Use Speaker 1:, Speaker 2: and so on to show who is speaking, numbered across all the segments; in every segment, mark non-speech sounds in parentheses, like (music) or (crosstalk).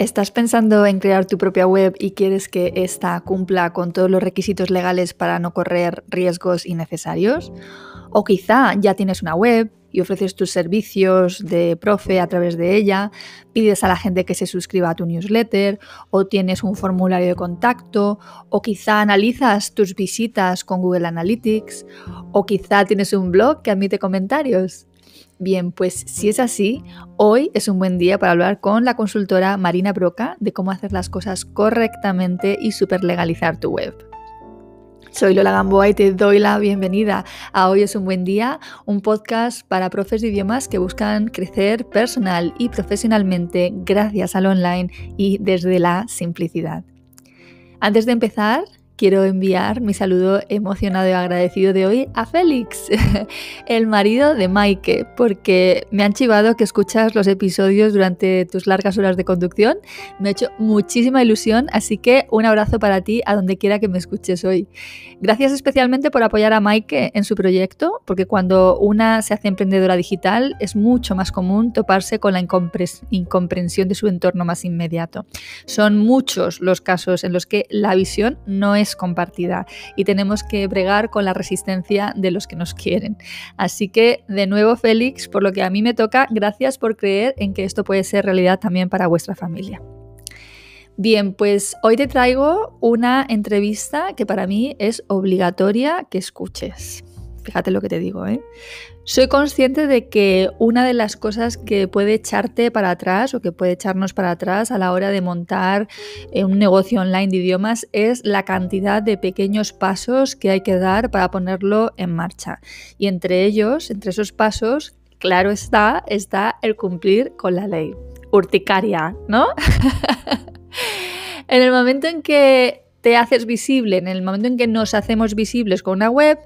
Speaker 1: ¿Estás pensando en crear tu propia web y quieres que ésta cumpla con todos los requisitos legales para no correr riesgos innecesarios? O quizá ya tienes una web y ofreces tus servicios de profe a través de ella, pides a la gente que se suscriba a tu newsletter, o tienes un formulario de contacto, o quizá analizas tus visitas con Google Analytics, o quizá tienes un blog que admite comentarios. Bien, pues si es así, hoy es un buen día para hablar con la consultora Marina Broca de cómo hacer las cosas correctamente y superlegalizar tu web. Soy Lola Gamboa y te doy la bienvenida a Hoy es un buen día, un podcast para profes de idiomas que buscan crecer personal y profesionalmente gracias al online y desde la simplicidad. Antes de empezar, quiero enviar mi saludo emocionado y agradecido de hoy a Félix, (laughs) el marido de Maike, porque me han chivado que escuchas los episodios durante tus largas horas de conducción. Me ha hecho muchísima ilusión, así que un abrazo para ti a donde quiera que me escuches hoy. Gracias especialmente por apoyar a Maike en su proyecto, porque cuando una se hace emprendedora digital es mucho más común toparse con la incomprensión de su entorno más inmediato. Son muchos los casos en los que la visión no es compartida y tenemos que bregar con la resistencia de los que nos quieren. Así que, de nuevo, Félix, por lo que a mí me toca, gracias por creer en que esto puede ser realidad también para vuestra familia. Bien, pues hoy te traigo una entrevista que para mí es obligatoria que escuches. Fíjate lo que te digo, ¿eh? Soy consciente de que una de las cosas que puede echarte para atrás o que puede echarnos para atrás a la hora de montar eh, un negocio online de idiomas es la cantidad de pequeños pasos que hay que dar para ponerlo en marcha. Y entre ellos, entre esos pasos, claro está, está el cumplir con la ley. Urticaria, ¿no? (laughs) en el momento en que te haces visible, en el momento en que nos hacemos visibles con una web,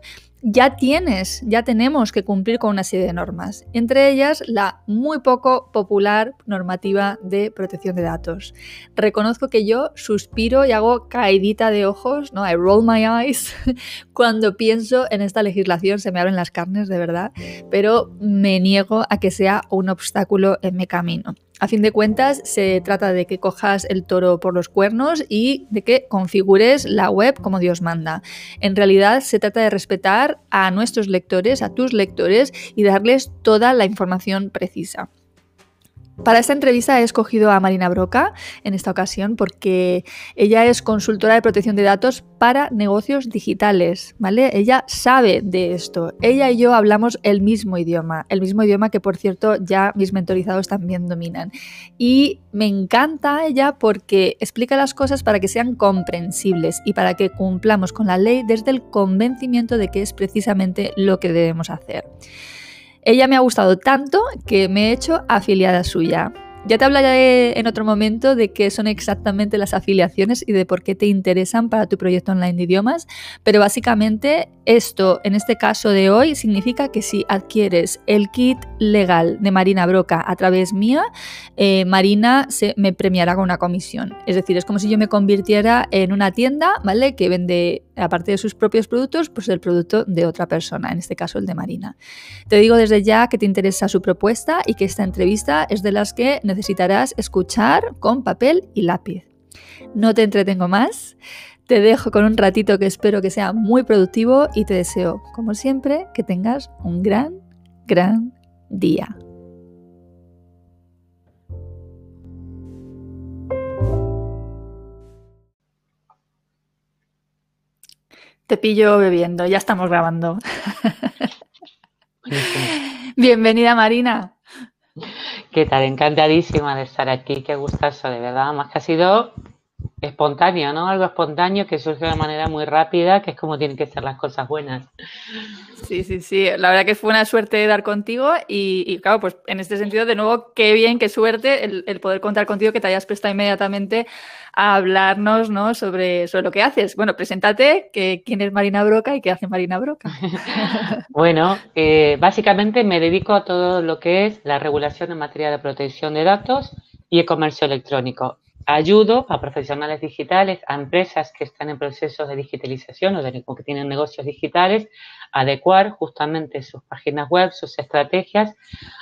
Speaker 1: ya tienes, ya tenemos que cumplir con una serie de normas, entre ellas la muy poco popular normativa de protección de datos. Reconozco que yo suspiro y hago caidita de ojos, ¿no? I roll my eyes (laughs) cuando pienso en esta legislación, se me abren las carnes de verdad, pero me niego a que sea un obstáculo en mi camino. A fin de cuentas, se trata de que cojas el toro por los cuernos y de que configures la web como Dios manda. En realidad, se trata de respetar a nuestros lectores, a tus lectores, y darles toda la información precisa. Para esta entrevista he escogido a Marina Broca en esta ocasión porque ella es consultora de protección de datos para negocios digitales, ¿vale? Ella sabe de esto. Ella y yo hablamos el mismo idioma, el mismo idioma que por cierto ya mis mentorizados también dominan. Y me encanta ella porque explica las cosas para que sean comprensibles y para que cumplamos con la ley desde el convencimiento de que es precisamente lo que debemos hacer. Ella me ha gustado tanto que me he hecho afiliada suya. Ya te hablaré en otro momento de qué son exactamente las afiliaciones y de por qué te interesan para tu proyecto online de idiomas, pero básicamente esto, en este caso de hoy, significa que si adquieres el kit legal de Marina Broca a través mía, eh, Marina se, me premiará con una comisión. Es decir, es como si yo me convirtiera en una tienda, ¿vale? Que vende, aparte de sus propios productos, pues el producto de otra persona, en este caso el de Marina. Te digo desde ya que te interesa su propuesta y que esta entrevista es de las que necesitarás escuchar con papel y lápiz. No te entretengo más. Te dejo con un ratito que espero que sea muy productivo y te deseo, como siempre, que tengas un gran, gran día. Te pillo bebiendo, ya estamos grabando. (laughs) Bienvenida Marina.
Speaker 2: ¿Qué tal? Encantadísima de estar aquí, qué gustazo, de verdad. Más que ha sido espontáneo, ¿no? Algo espontáneo que surge de manera muy rápida, que es como tienen que ser las cosas buenas.
Speaker 1: Sí, sí, sí. La verdad que fue una suerte dar contigo y, claro, pues en este sentido, de nuevo, qué bien, qué suerte el, poder contar contigo, que te hayas prestado inmediatamente a hablarnos, ¿no? Sobre, sobre lo que haces. Bueno, preséntate, que, quién es Marina Broca y qué hace Marina Broca. (laughs)
Speaker 2: bueno, eh, básicamente me dedico a todo lo que es la regulación en materia de protección de datos y el comercio electrónico. Ayudo a profesionales digitales, a empresas que están en procesos de digitalización o, que tienen negocios digitales, adecuar justamente sus páginas web, sus estrategias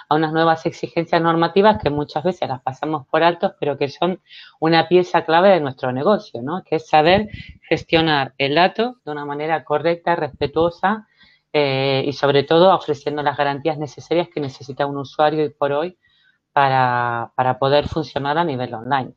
Speaker 2: a unas nuevas exigencias normativas que muchas veces las pasamos por altos, pero que son una pieza clave de nuestro negocio, ¿no? que es saber gestionar el dato de una manera correcta, respetuosa eh, y sobre todo ofreciendo las garantías necesarias que necesita un usuario hoy por hoy para poder funcionar a nivel online.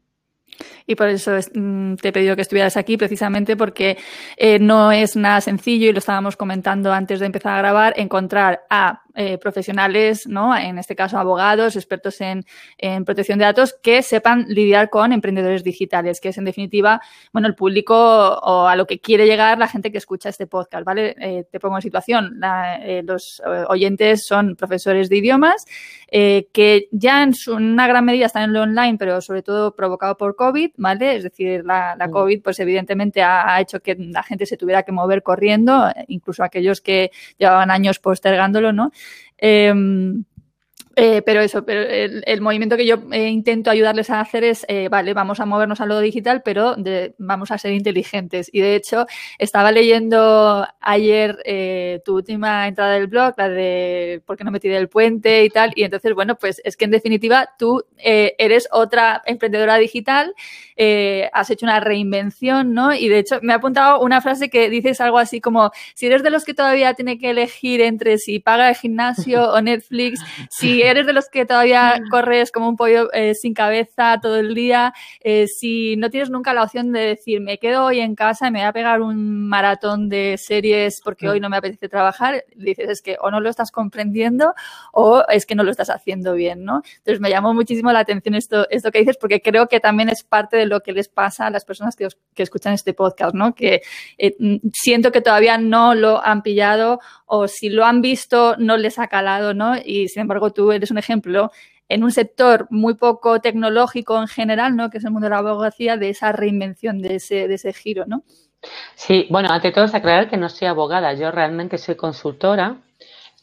Speaker 1: Y por eso mm, te he pedido que estuvieras aquí, precisamente porque eh, no es nada sencillo, y lo estábamos comentando antes de empezar a grabar, encontrar a eh, profesionales, ¿no? En este caso, abogados, expertos en, en, protección de datos, que sepan lidiar con emprendedores digitales, que es en definitiva, bueno, el público o a lo que quiere llegar la gente que escucha este podcast, ¿vale? Eh, te pongo en situación. Los oyentes son profesores de idiomas que ya en, una gran medida están en lo online, pero sobre todo provocado por COVID, ¿vale? Es decir, la, la mm. COVID, pues evidentemente ha, ha, hecho que la gente se tuviera que mover corriendo, incluso aquellos que llevaban años postergándolo, ¿no? Em, eh, pero eso, pero el, movimiento que yo eh, intento ayudarles a hacer es, eh, vale, vamos a movernos a lo digital, pero vamos a ser inteligentes. Y de hecho, estaba leyendo ayer tu última entrada del blog, la de por qué no me tiré el puente y tal. Y entonces, bueno, pues es que en definitiva tú eres otra emprendedora digital, has hecho una reinvención, ¿no? Y de hecho, me ha apuntado una frase que dices algo así como, si eres de los que todavía tiene que elegir entre si paga el gimnasio o Netflix, si eres de los que todavía corres como un pollo eh, sin cabeza todo el día, eh, si no tienes nunca la opción de decir, me quedo hoy en casa y me voy a pegar un maratón de series porque hoy no me apetece trabajar, dices, es que o no lo estás comprendiendo o es que no lo estás haciendo bien, ¿no? Entonces me llamó muchísimo la atención esto, esto que dices porque creo que también es parte de lo que les pasa a las personas que, que escuchan este podcast, ¿no? Que eh, siento que todavía no lo han pillado o si lo han visto no les ha calado, ¿no? Y sin embargo tú eres un ejemplo en un sector muy poco tecnológico en general, ¿no? Que es el mundo de la abogacía, de esa reinvención, de ese, de ese giro, ¿no?
Speaker 2: Sí, bueno, ante todo es aclarar que no soy abogada, yo realmente soy consultora.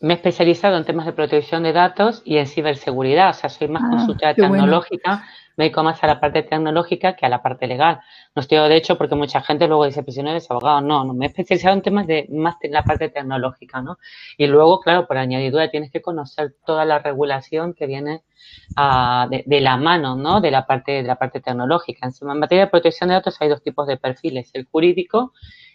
Speaker 2: Me he especializado en temas de protección de datos y en ciberseguridad, o sea, soy más ah, consultora tecnológica, me dedico más a la parte tecnológica que a la parte legal. No estoy de hecho porque mucha gente luego dice, pues si no eres abogado, no, no, me he especializado en temas de más de la parte tecnológica, ¿no? Y luego, claro, por añadidura tienes que conocer toda la regulación que viene ah, de, la mano, ¿no? De la parte, de la parte tecnológica. En materia de protección de datos hay dos tipos de perfiles, el jurídico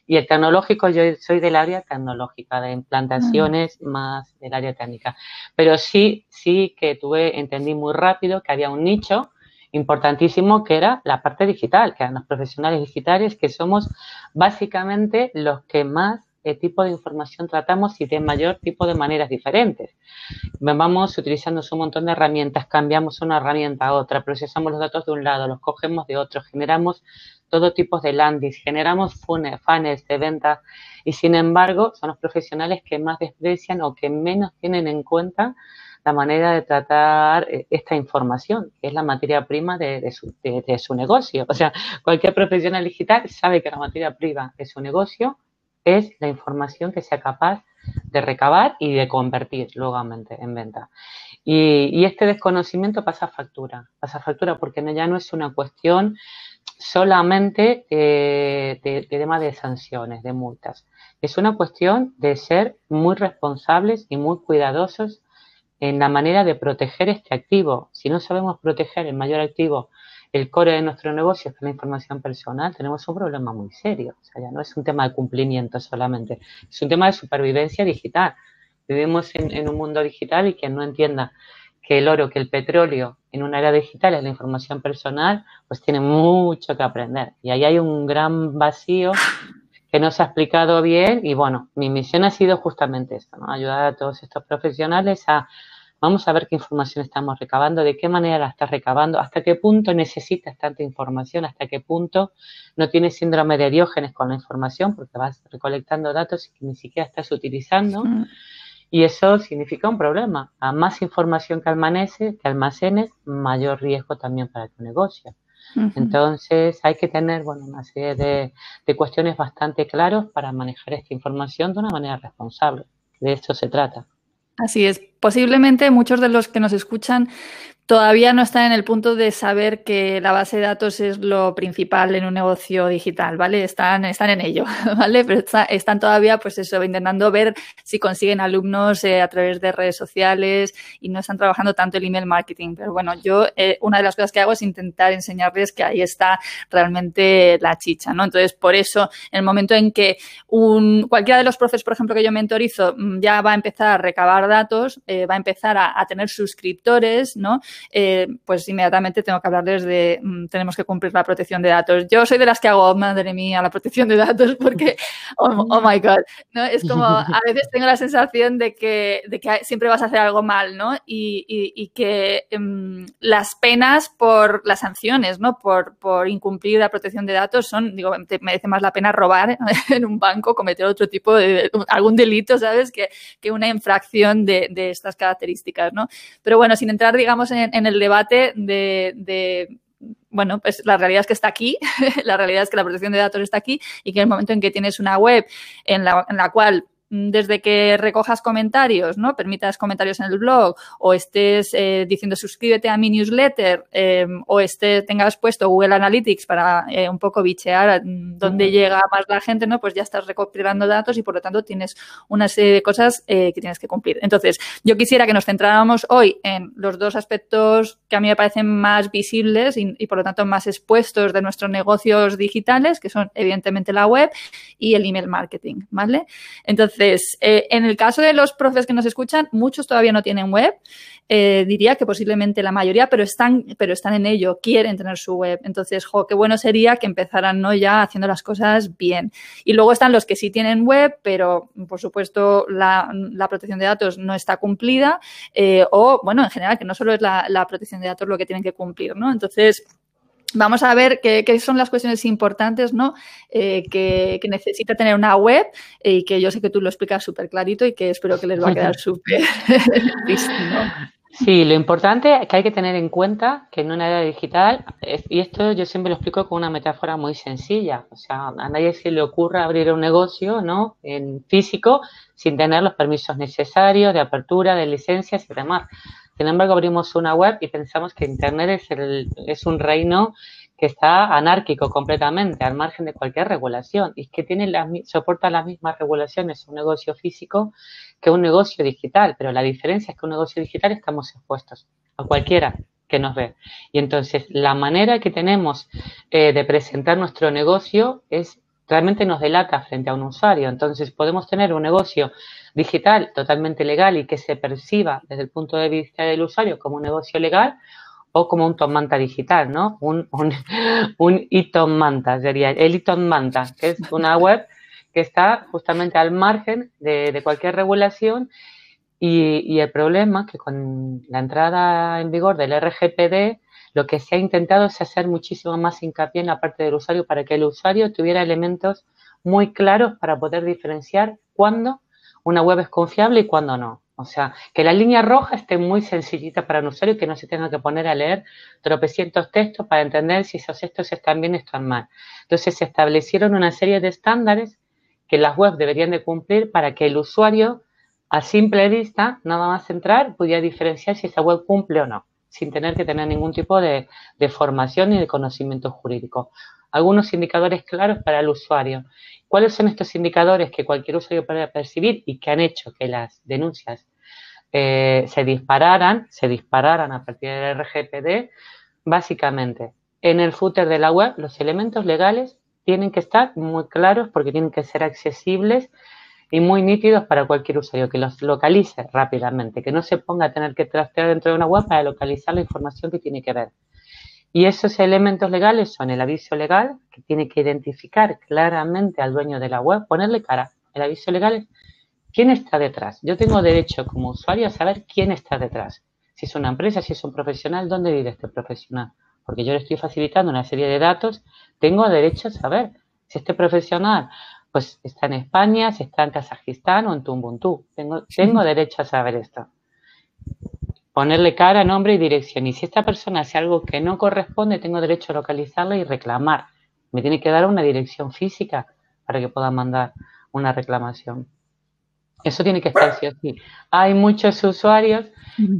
Speaker 2: y el tecnológico, yo soy del área tecnológica, de implantaciones más del área técnica. Pero sí, sí que tuve, entendí muy rápido que había un nicho importantísimo que era la parte digital, que eran los profesionales digitales, que somos básicamente los que más eh, tipo de información tratamos y de mayor tipo de maneras diferentes. Vamos utilizando un montón de herramientas, cambiamos una herramienta a otra, procesamos los datos de un lado, los cogemos de otro, generamos todo tipo de landings, generamos funnels de ventas y sin embargo son los profesionales que más desprecian o que menos tienen en cuenta la manera de tratar eh, esta información, que es la materia prima de, su, de, su, negocio. O sea, cualquier profesional digital sabe que la materia prima de su negocio es la información que sea capaz de recabar y de convertir luego en venta. Y, este desconocimiento pasa factura, pasa factura porque ya no es una cuestión solamente de, de tema de sanciones, de multas. Es una cuestión de ser muy responsables y muy cuidadosos en la manera de proteger este activo. Si no sabemos proteger el mayor activo, el core de nuestro negocio, que es la información personal, tenemos un problema muy serio. O sea, ya no es un tema de cumplimiento solamente, es un tema de supervivencia digital. Vivimos en, un mundo digital y quien no entienda que el oro, que el petróleo en una era digital es la información personal, pues tiene mucho que aprender. Y ahí hay un gran vacío que no se ha explicado bien y bueno, mi misión ha sido justamente esto, ¿no? ayudar a todos estos profesionales a, vamos a ver qué información estamos recabando, de qué manera la estás recabando, hasta qué punto necesitas tanta información, hasta qué punto no tienes síndrome de diógenes con la información, porque vas recolectando datos que ni siquiera estás utilizando. Y eso significa un problema. A más información que almacenes, que almacenes, mayor riesgo también para tu negocio. Entonces hay que tener bueno, una serie de, de cuestiones bastante claras para manejar esta información de una manera responsable. De eso se trata.
Speaker 1: Así es. Posiblemente muchos de los que nos escuchan todavía no están en el punto de saber que la base de datos es lo principal en un negocio digital, ¿vale? Están, están en ello, (laughs) ¿vale? Pero están todavía, pues eso, intentando ver si consiguen alumnos eh, a través de redes sociales y no están trabajando tanto el email marketing. Pero bueno, yo eh, una de las cosas que hago es intentar enseñarles que ahí está realmente la chicha, ¿no? Entonces, por eso, en el momento en que un, cualquiera de los profes, por ejemplo, que yo mentorizo, mm, ya va a empezar a recabar datos, eh, va a empezar a, a tener suscriptores, ¿no? Eh, pues inmediatamente tengo que hablarles de mm, tenemos que cumplir la protección de datos. Yo soy de las que hago, madre mía, la protección de datos (laughs) porque, oh, oh, my God, ¿no? Es como, (laughs) a veces tengo la sensación de que, de que siempre vas a hacer algo mal, ¿no? Y, y, que em, las penas por las sanciones, ¿no? Por, por incumplir la protección de datos son, digo, merece más la pena robar (laughs) en un banco, cometer otro tipo de, algún delito, ¿sabes? Que, que una infracción de, de estas características, ¿no? Pero bueno, sin entrar, digamos, en, el debate de, bueno, pues la realidad es que está aquí, (laughs) la realidad es que la protección de datos está aquí y que en el momento en que tienes una web en la, en la cual desde que recojas comentarios, ¿no? Permitas comentarios en el blog o estés eh, diciendo suscríbete a mi newsletter em, o esté, tengas puesto Google Analytics para eh, un poco bichear mm, dónde llega más la gente, ¿no? Pues ya estás recopilando datos y por lo tanto tienes una serie de cosas eh, que tienes que cumplir. Entonces, yo quisiera que nos centráramos hoy en los dos aspectos que a mí me parecen más visibles y, y por lo tanto más expuestos de nuestros negocios digitales, que son evidentemente la web y el email marketing, ¿vale? Entonces, entonces, eh, en el caso de los profes que nos escuchan, muchos todavía no tienen web. Eh, diría que posiblemente la mayoría, pero están, pero están en ello, quieren tener su web. Entonces, qué bueno sería que empezaran ¿no? ya haciendo las cosas bien. Y luego están los que sí tienen web, pero por supuesto la, protección de datos no está cumplida. Eh, o, bueno, en general, que no solo es la, la protección de datos lo que tienen que cumplir, ¿no? Entonces, Vamos a ver qué, son las cuestiones importantes ¿no? Eh, que, necesita tener una web y que yo sé que tú lo explicas súper clarito y que espero que les va a quedar (laughs) súper (laughs)
Speaker 2: Sí, lo importante es que hay que tener en cuenta que en una era digital, y esto yo siempre lo explico con una metáfora muy sencilla, o sea, a nadie se le ocurra abrir un negocio ¿no? en físico sin tener los permisos necesarios de apertura, de licencias y demás. Sin embargo, abrimos una web y pensamos que Internet es, el, es un reino que está anárquico completamente, al margen de cualquier regulación, y que tiene soporta las mismas regulaciones un negocio físico que un negocio digital, pero la diferencia es que un negocio digital estamos expuestos a cualquiera que nos ve. Y entonces la manera que tenemos eh, de presentar nuestro negocio es realmente nos delata frente a un usuario. Entonces podemos tener un negocio digital totalmente legal y que se perciba desde el punto de vista del usuario como un negocio legal o como un Tom Manta digital, ¿no? Un, un, (laughs) un Manta, sería el Iton Manta, que es una (laughs) web que está justamente al margen de, cualquier regulación y, y, el problema es que con la entrada en vigor del RGPD lo que se ha intentado es hacer muchísimo más hincapié en la parte del usuario para que el usuario tuviera elementos muy claros para poder diferenciar cuándo una web es confiable y cuándo no. O sea, que la línea roja esté muy sencillita para el usuario y que no se tenga que poner a leer tropecientos textos para entender si esos textos están bien o están mal. Entonces se establecieron una serie de estándares que las webs deberían de cumplir para que el usuario a simple vista, nada más entrar, pudiera diferenciar si esa web cumple o no, sin tener que tener ningún tipo de, formación ni de conocimiento jurídico. Algunos indicadores claros para el usuario. ¿Cuáles son estos indicadores que cualquier usuario puede percibir y que han hecho que las denuncias eh, se dispararan, se dispararan a partir del RGPD? Básicamente, en el footer de la web, los elementos legales tienen que estar muy claros porque tienen que ser accesibles y muy nítidos para cualquier usuario, que los localice rápidamente, que no se ponga a tener que trastear dentro de una web para localizar la información que tiene que ver. Y esos elementos legales son el aviso legal, que tiene que identificar claramente al dueño de la web, ponerle cara. El aviso legal ¿Quién está detrás? Yo tengo derecho como usuario a saber quién está detrás. Si es una empresa, si es un profesional, ¿dónde vive este profesional? Porque yo le estoy facilitando una serie de datos, tengo derecho a saber si este profesional pues está en España, si está en Kazajistán o en Tumbuntu. Tengo, tengo derecho a saber esto. Ponerle cara, nombre y dirección. Y si esta persona hace algo que no corresponde, tengo derecho a localizarla y reclamar. Me tiene que dar una dirección física para que pueda mandar una reclamación. Eso tiene que estar sí o sí. Hay muchos usuarios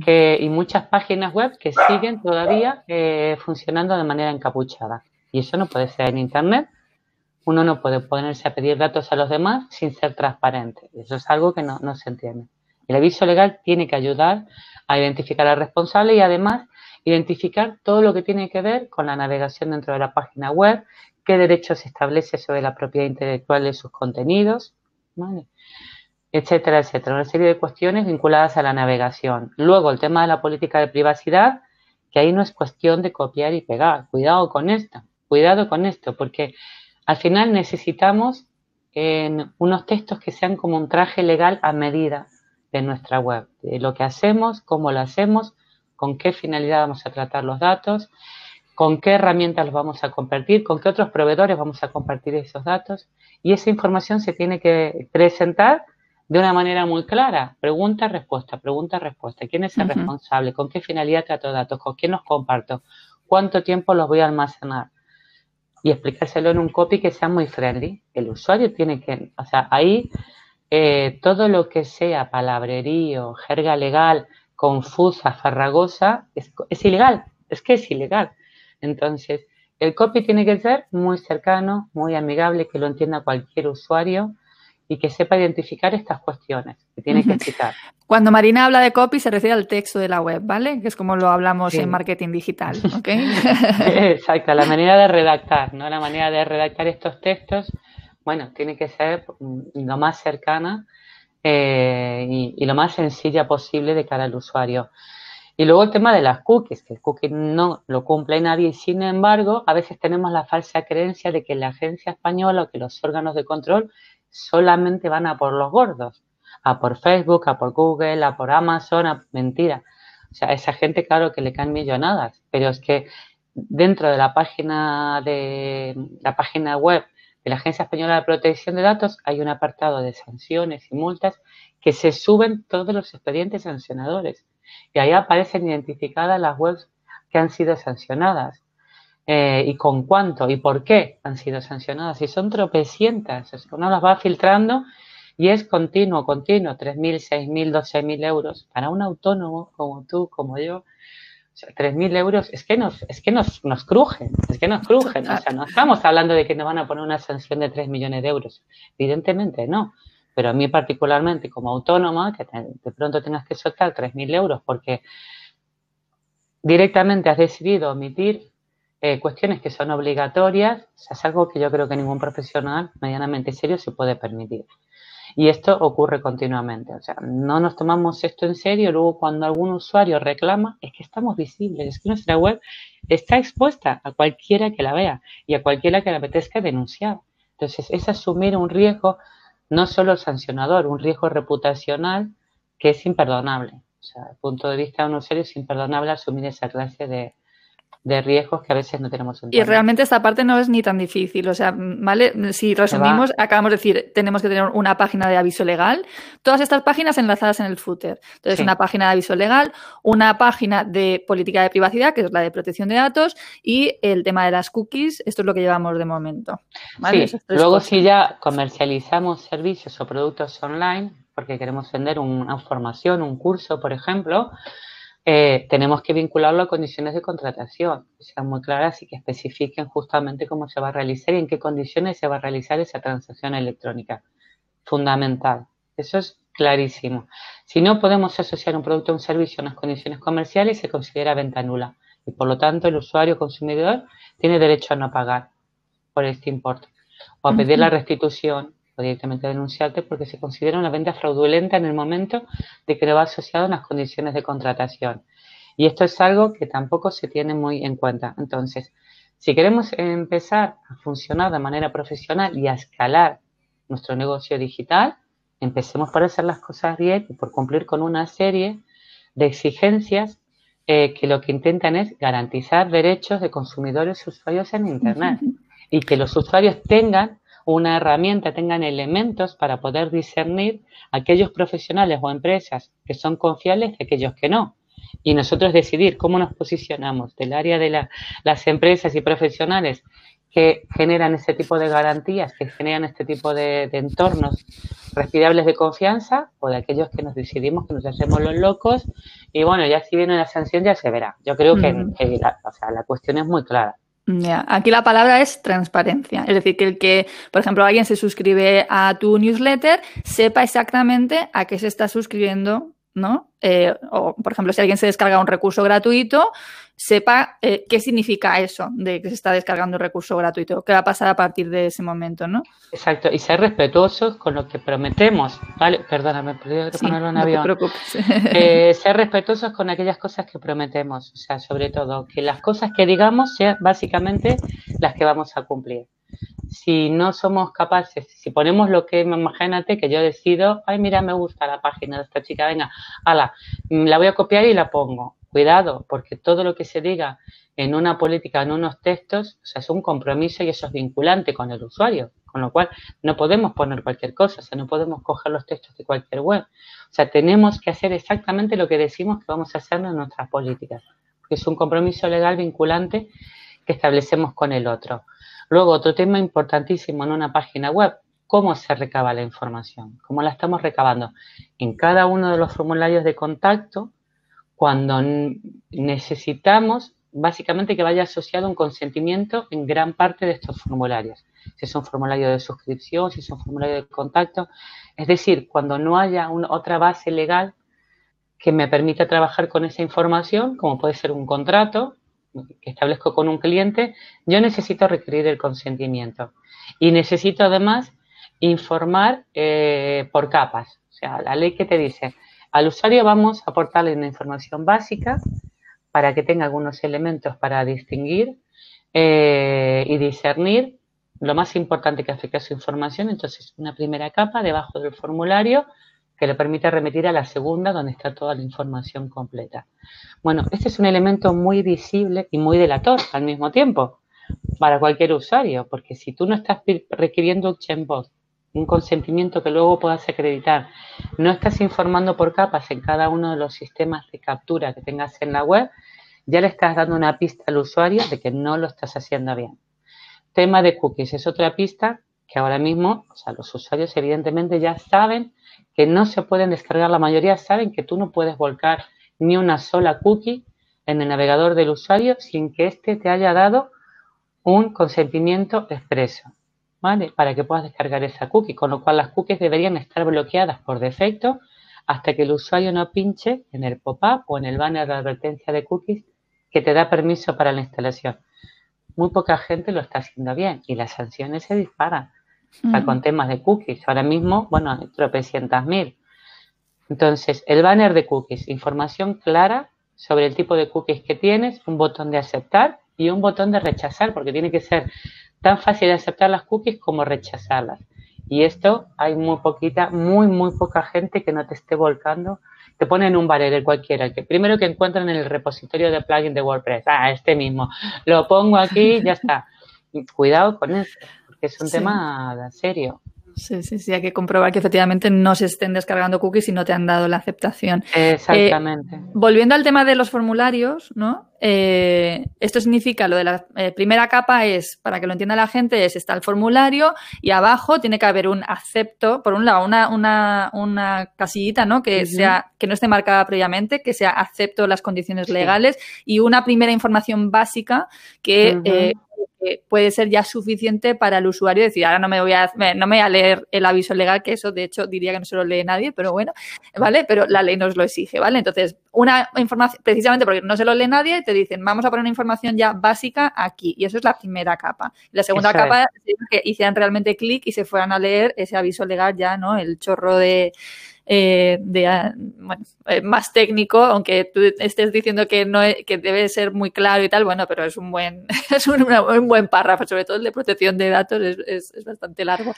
Speaker 2: que, y muchas páginas web que siguen todavía eh, funcionando de manera encapuchada. Y eso no puede ser en Internet. Uno no puede ponerse a pedir datos a los demás sin ser transparente. Eso es algo que no, se entiende. El aviso legal tiene que ayudar a identificar al responsable y además identificar todo lo que tiene que ver con la navegación dentro de la página web, qué derechos se establece sobre la propiedad intelectual de sus contenidos, etcétera, etcétera. Una serie de cuestiones vinculadas a la navegación. Luego, el tema de la política de privacidad, que ahí no es cuestión de copiar y pegar. Cuidado con esto, cuidado con esto, porque al final necesitamos unos textos que sean como un traje legal a medida de nuestra web, de lo que hacemos, cómo lo hacemos, con qué finalidad vamos a tratar los datos con qué herramientas los vamos a compartir, con qué otros proveedores vamos a compartir esos datos. Y esa información se tiene que presentar de una manera muy clara. Pregunta, respuesta, pregunta, respuesta. ¿Quién es el responsable? ¿Con qué finalidad trato datos? ¿Con quién los comparto? ¿Cuánto tiempo los voy a almacenar? Y explicárselo en un copy que sea muy friendly. El usuario tiene que, o sea, ahí eh, todo lo que sea palabrerío, jerga legal, confusa, farragosa, es ilegal. Es que es ilegal. Entonces, el copy tiene que ser muy cercano, muy amigable, que lo entienda cualquier usuario y que sepa identificar estas cuestiones que tiene que citar.
Speaker 1: Cuando Marina habla de copy se refiere al texto de la web, ¿vale? Que es como lo hablamos en marketing digital, (laughs) ¿ok? (laughs)
Speaker 2: Exacto, la manera de redactar, ¿no? La manera de redactar estos textos, bueno, tiene que ser lo más cercana eh, y, lo más sencilla posible de cara al usuario. Y luego el tema de las cookies, que el cookie no lo cumple nadie y sin embargo a veces tenemos la falsa creencia de que la agencia española o que los órganos de control solamente van a por los gordos, a por Facebook, a por Google, a por Amazon, a mentira. O sea, esa gente claro que le caen millonadas, pero es que dentro de la página de la página web de la Agencia Española de Protección de Datos hay un apartado de sanciones y multas que se suben todos los expedientes sancionadores y ahí aparecen identificadas las webs que han sido sancionadas. Eh, y con cuánto y por qué han sido sancionadas. Y son tropecientas, es que uno las va filtrando y es continuo, continuo, 3.000, 6.000, 12.000 euros. Para un autónomo como tú, como yo, o sea, 3.000 euros es que, nos, es que nos, nos crujen, es que nos crujen. O sea, no estamos hablando de que nos van a poner una sanción de 3 millones de euros. Evidentemente no. Pero a mí particularmente como autónoma, que de pronto tengas que soltar 3.000 euros porque directamente has decidido omitir eh, cuestiones que son obligatorias, es algo que yo creo que ningún profesional medianamente serio se puede permitir. Y esto ocurre continuamente. O sea, no nos tomamos esto en serio. Luego, cuando algún usuario reclama, es que estamos visibles, es que nuestra web está expuesta a cualquiera que la vea y a cualquiera que le apetezca denunciar. Entonces, es asumir un riesgo no solo sancionador, un riesgo reputacional que es imperdonable. O sea, desde el punto de vista de un usuario es imperdonable asumir esa clase de, de riesgos que a veces no tenemos en
Speaker 1: Y realmente esta parte no es ni tan difícil. O sea, ¿vale? Si resumimos, acabamos de decir, tenemos que tener una página de aviso legal. Todas estas páginas enlazadas en el footer. Entonces, una página de aviso legal, una página de política de privacidad, que es la de protección de datos, y el tema de las cookies. Esto es lo que llevamos de momento.
Speaker 2: ¿vale? Sí. Luego, si ya comercializamos servicios o productos online, porque queremos vender una formación, un curso, por ejemplo, eh, tenemos que vincularlo a condiciones de contratación, que sean muy claras y que especifiquen justamente cómo se va a realizar y en qué condiciones se va a realizar esa transacción electrónica. Fundamental. Eso es clarísimo. Si no podemos asociar un producto o un servicio a unas condiciones comerciales, se considera venta nula y por lo tanto el usuario consumidor tiene derecho a no pagar por este importe o a pedir la restitución o directamente denunciarte porque se considera una venta fraudulenta en el momento de que le va asociado a unas condiciones de contratación. Y esto es algo que tampoco se tiene muy en cuenta. Entonces, si queremos empezar a funcionar de manera profesional y a escalar nuestro negocio digital, empecemos por hacer las cosas bien y por cumplir con una serie de exigencias eh, que lo que intentan es garantizar derechos de consumidores y usuarios en Internet y que los usuarios tengan una herramienta, tengan elementos para poder discernir aquellos profesionales o empresas que son confiables de aquellos que no. Y nosotros decidir cómo nos posicionamos del área de las empresas y profesionales que generan este tipo de garantías, que generan este tipo de, entornos respirables de confianza, o de aquellos que nos decidimos que nos hacemos los locos, y bueno, ya si viene la sanción ya se verá. Yo creo que, la, la cuestión es muy clara.
Speaker 1: Aquí la palabra es transparencia. Es decir, que el que, por ejemplo, alguien se suscribe a tu newsletter, sepa exactamente a qué se está suscribiendo, ¿no? Eh, o, por ejemplo, si alguien se descarga un recurso gratuito, sepa eh, qué significa eso de que se está descargando un recurso gratuito, qué va a pasar a partir de ese momento, ¿no?
Speaker 2: Exacto, y ser respetuosos con lo que prometemos, ¿vale? Perdóname, perdí sí, en avión. No te preocupes. Eh, (laughs) ser respetuosos con aquellas cosas que prometemos, o sea, sobre todo, que las cosas que digamos sean básicamente las que vamos a cumplir. Si no somos capaces, si ponemos lo que, imagínate que yo decido, ay, mira, me gusta la página de esta chica, venga, ala, la voy a copiar y la pongo Cuidado, porque todo lo que se diga en una política, en unos textos, o sea, es un compromiso y eso es vinculante con el usuario, con lo cual no podemos poner cualquier cosa, o sea, no podemos coger los textos de cualquier web. O sea, tenemos que hacer exactamente lo que decimos que vamos a hacer en nuestras políticas, porque es un compromiso legal vinculante que establecemos con el otro. Luego, otro tema importantísimo en una página web, cómo se recaba la información, cómo la estamos recabando. En cada uno de los formularios de contacto cuando necesitamos básicamente que vaya asociado un consentimiento en gran parte de estos formularios. Si es un formulario de suscripción, si es un formulario de contacto. Es decir, cuando no haya otra base legal que me permita trabajar con esa información, como puede ser un contrato que establezco con un cliente, yo necesito requerir el consentimiento. Y necesito además informar eh, por capas. O sea, la ley que te dice, al usuario vamos a aportarle una información básica para que tenga algunos elementos para distinguir eh, y discernir lo más importante que afecta a su información. Entonces, una primera capa debajo del formulario que le permite remitir a la segunda donde está toda la información completa. Bueno, este es un elemento muy visible y muy delator al mismo tiempo para cualquier usuario, porque si tú no estás requiriendo un un consentimiento que luego puedas acreditar. No estás informando por capas en cada uno de los sistemas de captura que tengas en la web, ya le estás dando una pista al usuario de que no lo estás haciendo bien. Tema de cookies es otra pista que ahora mismo, o sea, los usuarios evidentemente ya saben que no se pueden descargar, la mayoría saben que tú no puedes volcar ni una sola cookie en el navegador del usuario sin que éste te haya dado un consentimiento expreso. Para que puedas descargar esa cookie, con lo cual las cookies deberían estar bloqueadas por defecto hasta que el usuario no pinche en el pop-up o en el banner de advertencia de cookies que te da permiso para la instalación. Muy poca gente lo está haciendo bien y las sanciones se disparan. con temas de cookies. Ahora mismo, bueno, hay tropecientas mil. Entonces, el banner de cookies, información clara sobre el tipo de cookies que tienes, un botón de aceptar y un botón de rechazar, porque tiene que ser tan fácil de aceptar las cookies como rechazarlas. Y esto hay muy poquita, muy, muy poca gente que no te esté volcando. Te ponen un banner cualquiera, que primero que encuentran en el repositorio de plugin de WordPress. Ah, este mismo. Lo pongo aquí, ya está. Cuidado con eso, porque es un tema serio.
Speaker 1: Sí, sí, sí, hay que comprobar que efectivamente no se estén descargando cookies y no te han dado la aceptación.
Speaker 2: Exactamente.
Speaker 1: Eh, volviendo al tema de los formularios, ¿no? Eh, esto significa lo de la eh, primera capa es, para que lo entienda la gente, es está el formulario y abajo tiene que haber un acepto, por un lado, una, una, una casillita, ¿no? Que sea, que no esté marcada previamente, que sea acepto las condiciones legales y una primera información básica que puede ser ya suficiente para el usuario decir, ahora no me voy a, no me voy a leer el aviso legal, que eso de hecho diría que no se lo lee nadie, pero bueno, ¿vale? Pero la ley nos lo exige, ¿vale? Entonces, una información, precisamente porque no se lo lee nadie, te dicen, vamos a poner una información ya básica aquí, y eso es la primera capa. La segunda capa es que hicieran realmente clic y se fueran a leer ese aviso legal ya, ¿no? El chorro de eh, de, ah, bueno, eh, más técnico, aunque tú estés diciendo que no que debe ser muy claro y tal, bueno, pero es un buen, (laughs) es un, buen párrafo, sobre todo el de protección de datos es, es, bastante largo.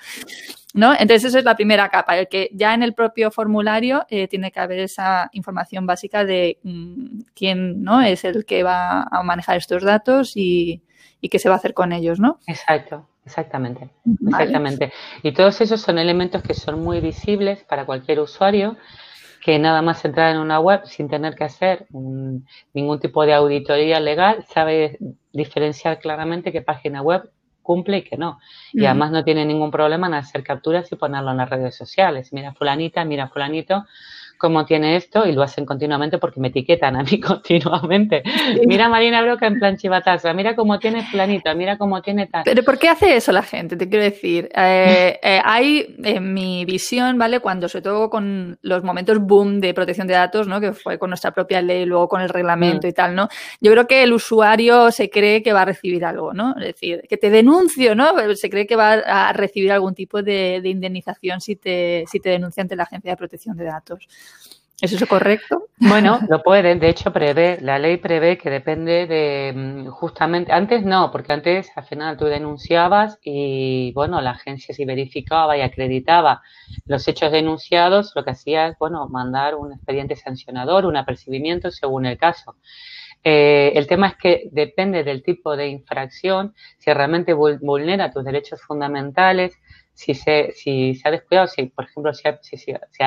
Speaker 1: ¿No? Entonces, esa es la primera capa, el que ya en el propio formulario eh, tiene que haber esa información básica de mm, quién ¿no? es el que va a manejar estos datos y, y qué se va a hacer con ellos, ¿no?
Speaker 2: Exacto. Exactamente, exactamente. Y todos esos son elementos que son muy visibles para cualquier usuario que nada más entrar en una web sin tener que hacer ningún tipo de auditoría legal, sabe diferenciar claramente qué página web cumple y qué no. Y además no tiene ningún problema en hacer capturas y ponerlo en las redes sociales. Mira fulanita, mira fulanito, cómo tiene esto y lo hacen continuamente porque me etiquetan a mí (laughs) continuamente. Mira Marina Broca en plan chivataza, mira cómo tiene planito, mira cómo tiene tal.
Speaker 1: Pero ¿por qué hace eso la gente? Te quiero decir, eh, (laughs) eh, hay en mi visión, ¿vale? Cuando sobre todo con los momentos boom de protección de datos, ¿no? Que fue con nuestra propia ley, luego con el reglamento mm. y tal, ¿no? Yo creo que el usuario se cree que va a recibir algo, ¿no? Es decir, que te denuncio, ¿no? Se cree que va a recibir algún tipo de, de indemnización si te, si te denuncia ante la Agencia de Protección de Datos. ¿Es eso correcto?
Speaker 2: Bueno, lo pueden, de hecho prevé, la ley prevé que depende de mm, justamente, antes no, porque antes al final tú denunciabas y bueno, la agencia si verificaba y acreditaba los hechos denunciados, lo que hacía es, bueno, mandar un expediente sancionador, un apercibimiento según el caso. Eh, el tema es que depende del tipo de infracción, si realmente vulnera tus derechos fundamentales, si se, si se ha descuidado, si por ejemplo si ha,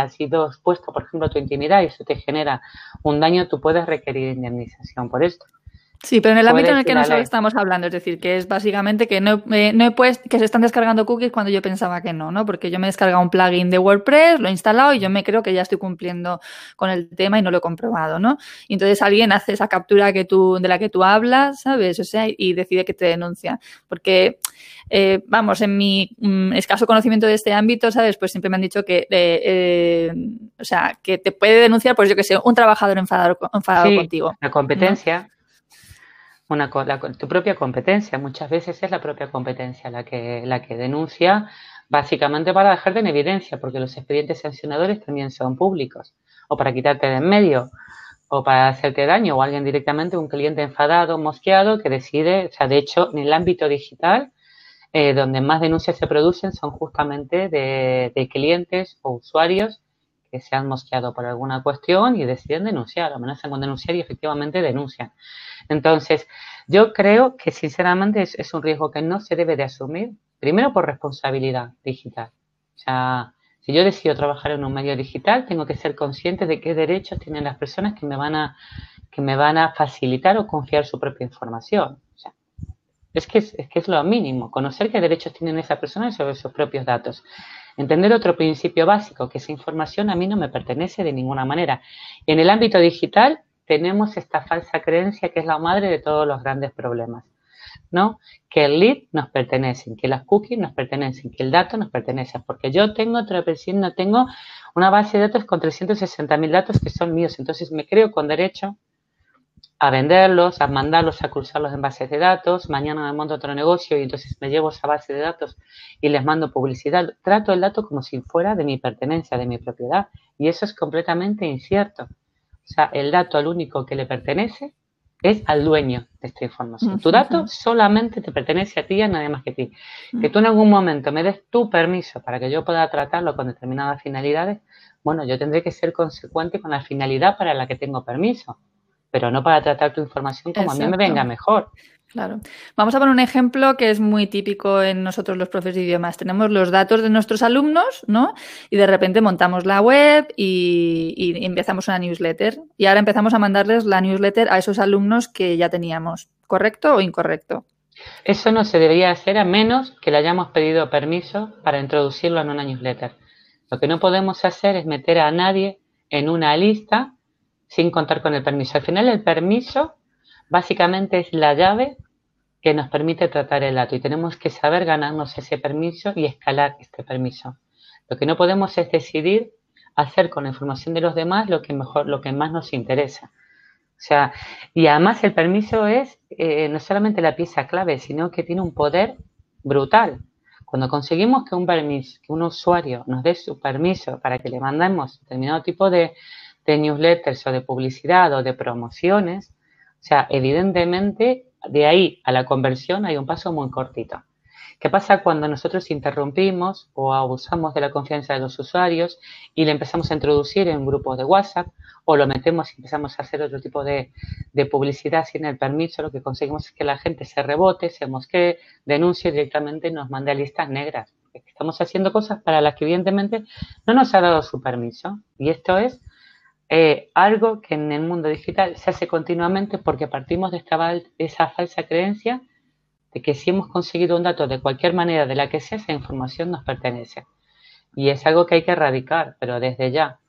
Speaker 2: ha sido expuesto, por ejemplo, tu intimidad y eso te genera un daño, tú puedes requerir indemnización por esto.
Speaker 1: Sí, pero en el ámbito en el que nosotros estamos hablando, es decir, que es básicamente que no, eh, no he puesto, que se están descargando cookies cuando yo pensaba que no, ¿no? Porque yo me he descargado un plugin de WordPress, lo he instalado y yo me creo que ya estoy cumpliendo con el tema y no lo he comprobado, ¿no? Y entonces alguien hace esa captura que tú, de la que tú hablas, ¿sabes? O sea, y decide que te denuncia. Porque, eh, vamos, en mi mm, escaso conocimiento de este ámbito, ¿sabes? Pues siempre me han dicho que, eh, eh o sea, que te puede denunciar, pues yo que sé, un trabajador enfadado, enfadado contigo.
Speaker 2: La competencia una, tu propia competencia. Muchas veces es la propia competencia la que, la que denuncia, básicamente para dejarte en evidencia, porque los expedientes sancionadores también son públicos, o para quitarte de en medio, o para hacerte daño, o alguien directamente, un cliente enfadado, mosqueado, que decide, o sea, de hecho, en el ámbito digital, eh, donde más denuncias se producen son justamente de, de clientes o usuarios que se han mosqueado por alguna cuestión y deciden denunciar, amenazan con denunciar y efectivamente denuncian. Entonces, yo creo que sinceramente es, un riesgo que no se debe de asumir, primero por responsabilidad digital. O sea, si yo decido trabajar en un medio digital, tengo que ser consciente de qué derechos tienen las personas que me van a, que me van a facilitar o confiar su propia información. O sea, es que es, que es lo mínimo, conocer qué derechos tienen esa persona sobre sus propios datos. Entender otro principio básico, que esa información a mí no me pertenece de ninguna manera. En el ámbito digital tenemos esta falsa creencia que es la madre de todos los grandes problemas, ¿no? Que el lead nos pertenece, que las cookies nos pertenecen, que el dato nos pertenece, porque yo tengo no tengo una base de datos con 360.000 datos que son míos, entonces me creo con derecho a venderlos, a mandarlos, a cruzarlos en bases de datos, mañana me monto otro negocio y entonces me llevo esa base de datos y les mando publicidad. Trato el dato como si fuera de mi pertenencia, de mi propiedad y eso es completamente incierto. O sea, el dato al único que le pertenece es al dueño de esta información. Tu dato solamente te pertenece a ti y a nadie más que a ti. Que tú en algún momento me des tu permiso para que yo pueda tratarlo con determinadas finalidades, bueno, yo tendré que ser consecuente con la finalidad para la que tengo permiso pero no para tratar tu información como a mí me venga mejor.
Speaker 1: Claro. Vamos a poner un ejemplo que es muy típico en nosotros los profes de idiomas. Tenemos los datos de nuestros alumnos, ¿no? Y de repente montamos la web y, y, empezamos una newsletter. Y ahora empezamos a mandarles la newsletter a esos alumnos que ya teníamos. ¿Correcto o incorrecto?
Speaker 2: Eso no se debería hacer a menos que le hayamos pedido permiso para introducirlo en una newsletter. Lo que no podemos hacer es meter a nadie en una lista sin contar con el permiso. Al final el permiso básicamente es la llave que nos permite tratar el dato y tenemos que saber ganarnos ese permiso y escalar este permiso. Lo que no podemos es decidir hacer con la información de los demás lo que mejor, lo que más nos interesa. O sea, y además el permiso es eh, no solamente la pieza clave, sino que tiene un poder brutal. Cuando conseguimos que un permiso, que un usuario nos dé su permiso para que le mandemos determinado tipo de, de newsletters o de publicidad o de promociones, o sea, evidentemente de ahí a la conversión hay un paso muy cortito. ¿Qué pasa cuando nosotros interrumpimos o abusamos de la confianza de los usuarios y le empezamos a introducir en grupos de WhatsApp o lo metemos y empezamos a hacer otro tipo de, publicidad sin el permiso? Lo que conseguimos es que la gente se rebote, se mosquee, denuncie directamente nos mande a listas negras. Estamos haciendo cosas para las que evidentemente no nos ha dado su permiso. Y esto es eh, algo que en el mundo digital se hace continuamente porque partimos de, esta, de esa falsa creencia de que si hemos conseguido un dato de cualquier manera de la que sea, esa información nos pertenece. Y es algo que hay que erradicar, pero desde ya.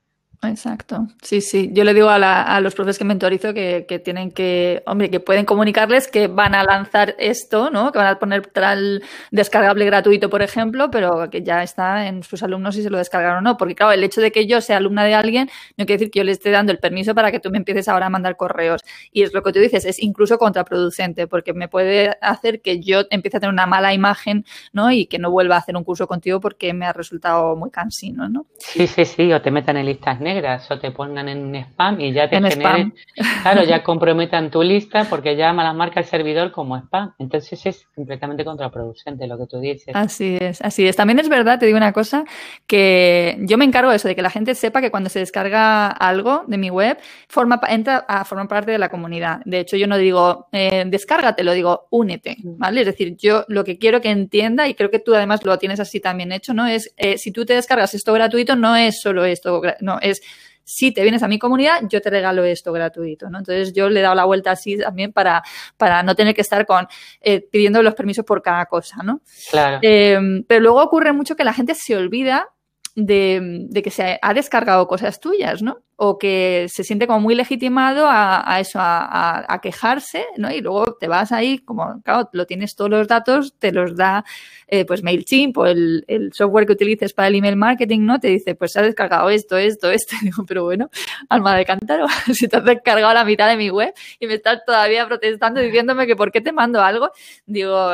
Speaker 1: Exacto. Sí, sí. Yo le digo a, los profes que mentorizo que, tienen que, hombre, que pueden comunicarles que van a lanzar esto, ¿no? Que van a poner tal descargable gratuito, por ejemplo, pero que ya está en sus alumnos si se lo descargaron o no. Porque, claro, el hecho de que yo sea alumna de alguien no quiere decir que yo le esté dando el permiso para que tú me empieces ahora a mandar correos. Y es lo que tú dices, es incluso contraproducente, porque me puede hacer que yo empiece a tener una mala imagen, ¿no? Y que no vuelva a hacer un curso contigo porque me ha resultado muy cansino, ¿no?
Speaker 2: Sí, sí, sí, o te metan en listas negras o te pongan en spam y ya te generen, claro, ya (laughs) comprometan tu lista porque ya las marca el servidor como spam. Entonces es completamente contraproducente lo que tú dices.
Speaker 1: Así es, así es. También es verdad, te digo una cosa, que yo me encargo de eso, de que la gente sepa que cuando se descarga algo de mi web, forma, entra a formar parte de la comunidad. De hecho, yo no digo, eh, descárgate, lo digo, únete, mm. ¿vale? Es decir, yo lo que quiero que entienda, y creo que tú además lo tienes así también hecho, ¿no? Es, eh, si tú te descargas esto gratuito, no es solo esto, no, es si te vienes a mi comunidad, yo te regalo esto gratuito, ¿no? Entonces yo le he dado la vuelta así también para, para no tener que estar con eh, pidiendo los permisos por cada cosa, ¿no?
Speaker 2: Claro.
Speaker 1: Eh, pero luego ocurre mucho que la gente se olvida de, de, que se ha descargado cosas tuyas, ¿no? O que se siente como muy legitimado a, eso, a, quejarse, ¿no? Y luego te vas ahí, como, claro, lo tienes todos los datos, te los da, eh, pues, MailChimp o el, software que utilices para el email marketing, ¿no? Te dice, pues, has descargado esto, esto, esto. (laughs) digo, pero bueno, alma de cántaro, (laughs) si te has descargado la mitad de mi web y me estás todavía protestando diciéndome que por qué te mando algo, digo,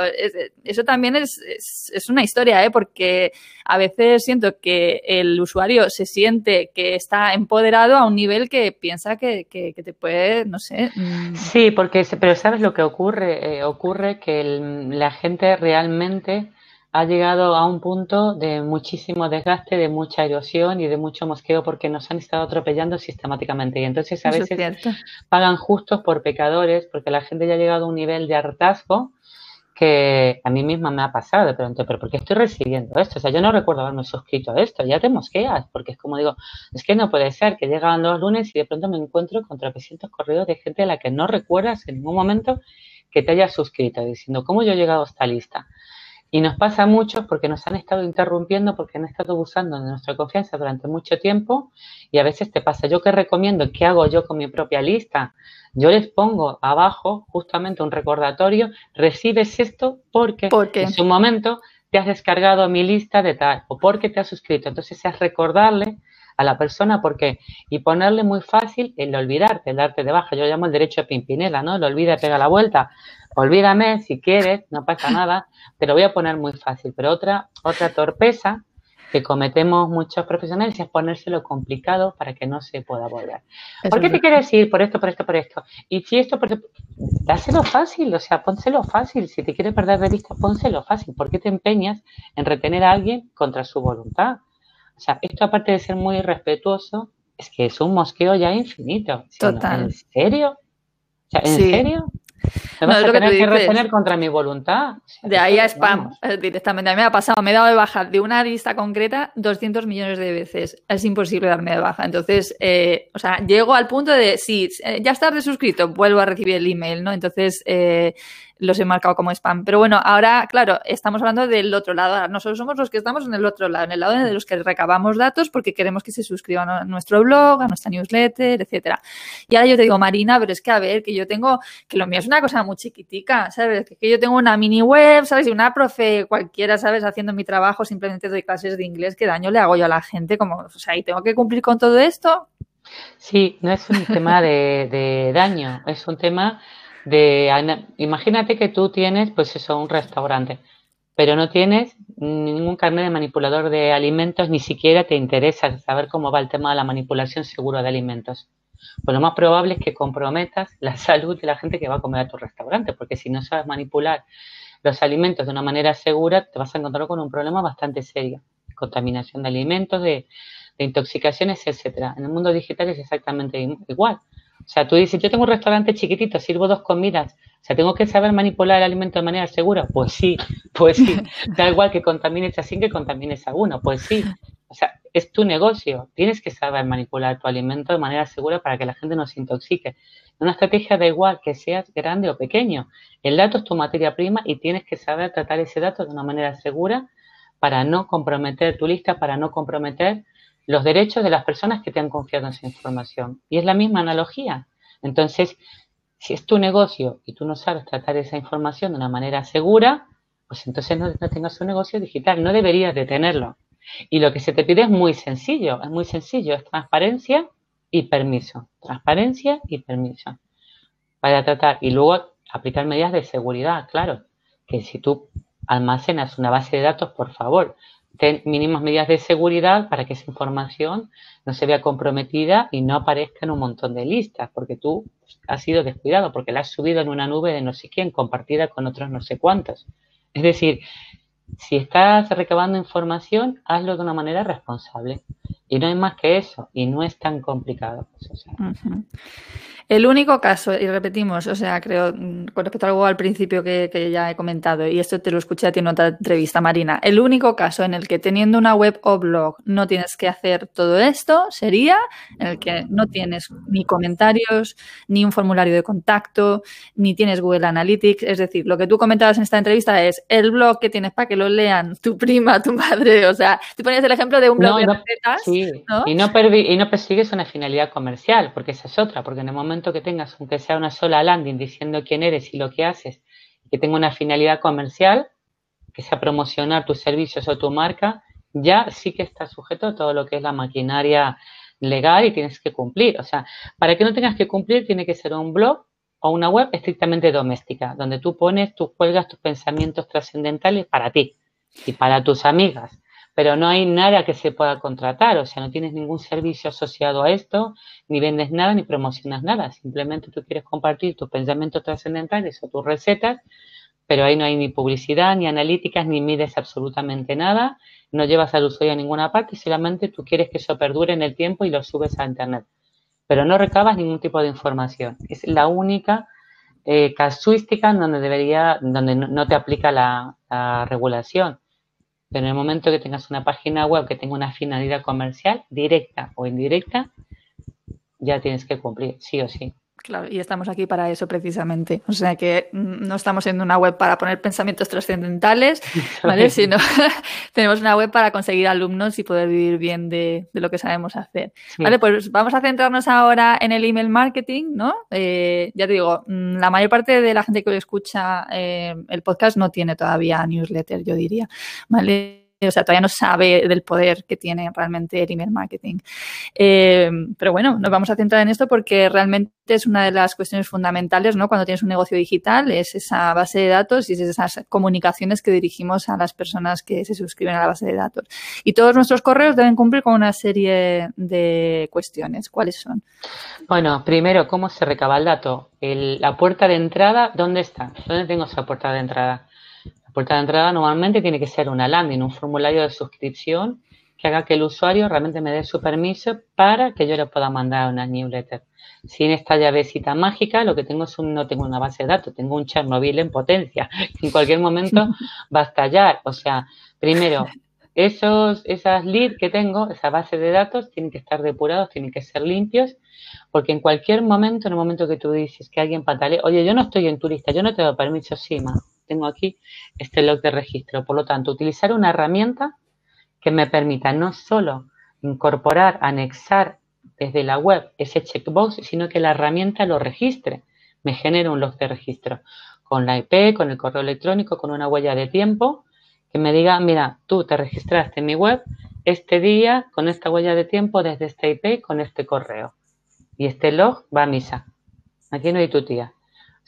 Speaker 1: eso también es, es una historia, ¿eh? Porque a veces siento que el usuario se siente que está empoderado a un nivel que piensa que, te puede, no sé.
Speaker 2: Mm. Sí, porque, pero ¿sabes lo que ocurre? Eh, ocurre que la gente realmente ha llegado a un punto de muchísimo desgaste, de mucha erosión y de mucho mosqueo porque nos han estado atropellando sistemáticamente. Y entonces a veces pagan justos por pecadores porque la gente ya ha llegado a un nivel de hartazgo que a mí misma me ha pasado de pronto, pero ¿por qué estoy recibiendo esto? O sea, yo no recuerdo haberme suscrito a esto, ya te mosqueas, porque es como digo, es que no puede ser que llegan los lunes y de pronto me encuentro con tropecientos correos de gente a la que no recuerdas en ningún momento que te haya suscrito, diciendo, ¿cómo yo he llegado a esta lista? Y nos pasa mucho porque nos han estado interrumpiendo, porque han estado abusando de nuestra confianza durante mucho tiempo y a veces te pasa. Yo que recomiendo, ¿qué hago yo con mi propia lista? Yo les pongo abajo justamente un recordatorio, recibes esto porque en su momento te has descargado mi lista de tal o porque te has suscrito. Entonces es recordarle a la persona por qué y ponerle muy fácil el olvidarte, el darte de baja. Yo llamo el derecho a Pimpinela, ¿no? El olvida y pega la vuelta. Olvídame si quieres, no pasa nada, te lo voy a poner muy fácil. Pero otra, otra torpeza que cometemos muchos profesionales es ponérselo complicado para que no se pueda volver. ¿Por qué te quieres ir? Por esto, por esto, por esto. Y si esto, por esto, dáselo fácil, o sea, pónselo fácil. Si te quieres perder de vista, pónselo fácil. ¿Por qué te empeñas en retener a alguien contra su voluntad? O sea, esto aparte de ser muy irrespetuoso, es que es un mosqueo ya infinito.
Speaker 1: Total.
Speaker 2: ¿En serio? O sea, ¿En serio? ¿Me vas a tener que, retener contra mi voluntad?
Speaker 1: de ahí a spam, eh, directamente. A mí me ha pasado, me he dado de baja de una lista concreta 200 millones de veces. Es imposible darme de baja. Entonces, eh, o sea, llego al punto de, sí, eh, ya estás de suscrito, vuelvo a recibir el email, ¿no? Entonces, eh, los he marcado como spam. Pero bueno, ahora, claro, estamos hablando del otro lado. nosotros somos los que estamos en el otro lado, en el lado de los que recabamos datos porque queremos que se suscriban a nuestro blog, a nuestra newsletter, etcétera. Y ahora yo te digo, Marina, pero es que a ver, que yo tengo, que lo mío es una cosa muy chiquitica, ¿sabes? Que yo tengo una mini web, ¿sabes? Y una profe cualquiera, ¿sabes? Haciendo mi trabajo, simplemente doy clases de inglés, ¿qué daño le hago yo a la gente? Como, o sea, y tengo que cumplir con todo esto.
Speaker 2: Sí, no es un (laughs) tema de, de daño, es un tema de, imagínate que tú tienes, pues eso, un restaurante, pero no tienes ningún carnet de manipulador de alimentos, ni siquiera te interesa saber cómo va el tema de la manipulación segura de alimentos. Pues lo más probable es que comprometas la (laughs) salud de la gente que va a comer a tu restaurante, porque si no sabes manipular los alimentos de una manera segura, te vas a encontrar con un problema bastante serio. Contaminación de alimentos, de, de intoxicaciones, etcétera. En el mundo digital es exactamente igual. O sea, tú dices, yo tengo un restaurante chiquitito, sirvo dos comidas, o sea, ¿tengo que saber manipular el alimento de manera segura? Pues sí, pues sí. (laughs) Da igual que contamines a 100 que contamines a uno, pues sí. O sea, es tu negocio, tienes que saber manipular tu alimento de manera segura para que la gente no se intoxique. Una estrategia da igual que seas grande o pequeño. El dato es tu materia prima y tienes que saber tratar ese dato de una manera segura para no comprometer tu lista, para no comprometer los derechos de las personas que te han confiado en esa información. Y es la misma analogía. Entonces, si es tu negocio y tú no sabes tratar esa información de una manera segura, pues entonces no, tengas un negocio digital, no deberías de tenerlo. Y lo que se te pide es muy sencillo, es muy sencillo, es transparencia y permiso. Transparencia y permiso. Para tratar y luego aplicar medidas de seguridad, claro, que si tú almacenas una base de datos, por favor, ten mínimas medidas de seguridad para que esa información no se vea comprometida y no aparezca en un montón de listas, porque tú has sido descuidado, porque la has subido en una nube de no sé quién, compartida con otros no sé cuántos. Es decir, si estás recabando información, hazlo de una manera responsable. Y no hay más que eso, y no es tan complicado.
Speaker 1: El único caso, y repetimos, o sea, creo, con respecto a algo al principio que, ya he comentado, y esto te lo escuché a ti en otra entrevista, Marina, el único caso en el que teniendo una web o blog no tienes que hacer todo esto sería en el que no tienes ni comentarios, ni un formulario de contacto, ni tienes Google Analytics. Es decir, lo que tú comentabas en esta entrevista es el blog que tienes para que lo lean tu prima, tu madre. O sea, tú ponías el ejemplo de un blog de recetas.
Speaker 2: Sí, Y, no y no persigues una finalidad comercial, porque esa es otra, porque en el momento que tengas, aunque sea una sola landing diciendo quién eres y lo que haces, que tenga una finalidad comercial, que sea promocionar tus servicios o tu marca, ya sí que está sujeto a todo lo que es la maquinaria legal y tienes que cumplir. O sea, para que no tengas que cumplir, tiene que ser un blog o una web estrictamente doméstica, donde tú pones, tú cuelgas tus pensamientos trascendentales para ti y para tus amigas pero no hay nada que se pueda contratar, o sea, no tienes ningún servicio asociado a esto, ni vendes nada, ni promocionas nada, simplemente tú quieres compartir tus pensamientos trascendentales o tus recetas, pero ahí no hay ni publicidad, ni analíticas, ni mides absolutamente nada, no llevas al usuario a ninguna parte, solamente tú quieres que eso perdure en el tiempo y lo subes a Internet, pero no recabas ningún tipo de información. Es la única eh, casuística donde debería, donde no, te aplica la regulación pero en el momento que tengas una página web que tenga una finalidad comercial, directa o indirecta, ya tienes que cumplir, sí o sí.
Speaker 1: Claro, y estamos aquí para eso precisamente. O sea que mm, no estamos en una web para poner pensamientos trascendentales, (laughs) ¿vale? Sino (laughs) tenemos una web para conseguir alumnos y poder vivir bien de, lo que sabemos hacer. Vale, pues vamos a centrarnos ahora en el email marketing, ¿no? Eh, ya te digo, mm, la mayor parte de la gente que escucha eh, el podcast no tiene todavía newsletter, yo diría, ¿vale? O sea, todavía no sabe del poder que tiene realmente el email marketing. Eh, pero bueno, nos vamos a centrar en esto porque realmente es una de las cuestiones fundamentales, ¿no? Cuando tienes un negocio digital, es esa base de datos y es esas comunicaciones que dirigimos a las personas que se suscriben a la base de datos. Y todos nuestros correos deben cumplir con una serie de cuestiones. ¿Cuáles son?
Speaker 2: Bueno, primero, ¿cómo se recaba el dato? la puerta de entrada, ¿dónde está? ¿Dónde tengo esa puerta de entrada? La puerta de entrada normalmente tiene que ser una landing, un formulario de suscripción que haga que el usuario realmente me dé su permiso para que yo le pueda mandar una newsletter. Sin esta llavecita mágica, lo que tengo es un, no tengo una base de datos, tengo un Chernobyl en potencia, (laughs) que en cualquier momento (laughs) va a estallar. O sea, primero, esos, esas leads que tengo, esa base de datos, tienen que estar depurados, tienen que ser limpios, porque en cualquier momento, en el momento que tú dices que alguien patale, oye, yo no estoy en turista, yo no te doy permiso, sí, ma, tengo aquí este log de registro. Por lo tanto, utilizar una herramienta que me permita no solo incorporar, anexar desde la web ese checkbox, sino que la herramienta lo registre, me genere un log de registro con la IP, con el correo electrónico, con una huella de tiempo, que me diga, mira, tú te registraste en mi web este día con esta huella de tiempo desde este IP con este correo. Y este log va a misa. Aquí no hay tu tía.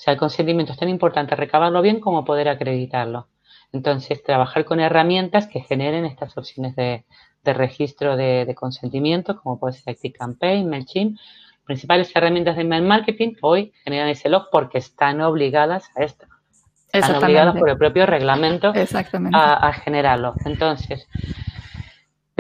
Speaker 2: O sea, el consentimiento es tan importante recabarlo bien como poder acreditarlo. Entonces, trabajar con herramientas que generen estas opciones de, registro de, consentimiento, como puede ser ActiveCampaign, MailChimp. Principales herramientas de email marketing hoy generan ese log porque están obligadas a esto. Están obligadas por el propio reglamento a, a generarlo. Entonces,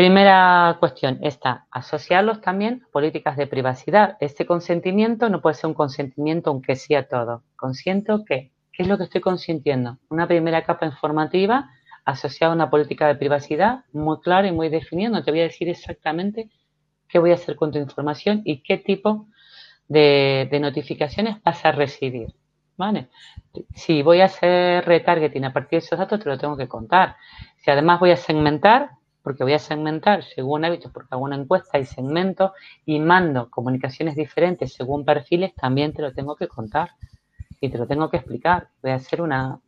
Speaker 2: Primera cuestión está asociarlos también a políticas de privacidad. Este consentimiento no puede ser un consentimiento aunque sí a todo. Consiento que, ¿qué es lo que estoy consintiendo? Una primera capa informativa asociada a una política de privacidad muy clara y muy definida. No te voy a decir exactamente qué voy a hacer con tu información y qué tipo de, de notificaciones vas a recibir. ¿Vale? Si voy a hacer retargeting a partir de esos datos, te lo tengo que contar. Si además voy a segmentar, porque voy a segmentar según hábitos, porque hago una encuesta y segmento y mando comunicaciones diferentes según perfiles, también te lo tengo que contar y te lo tengo que explicar. Voy a hacer una,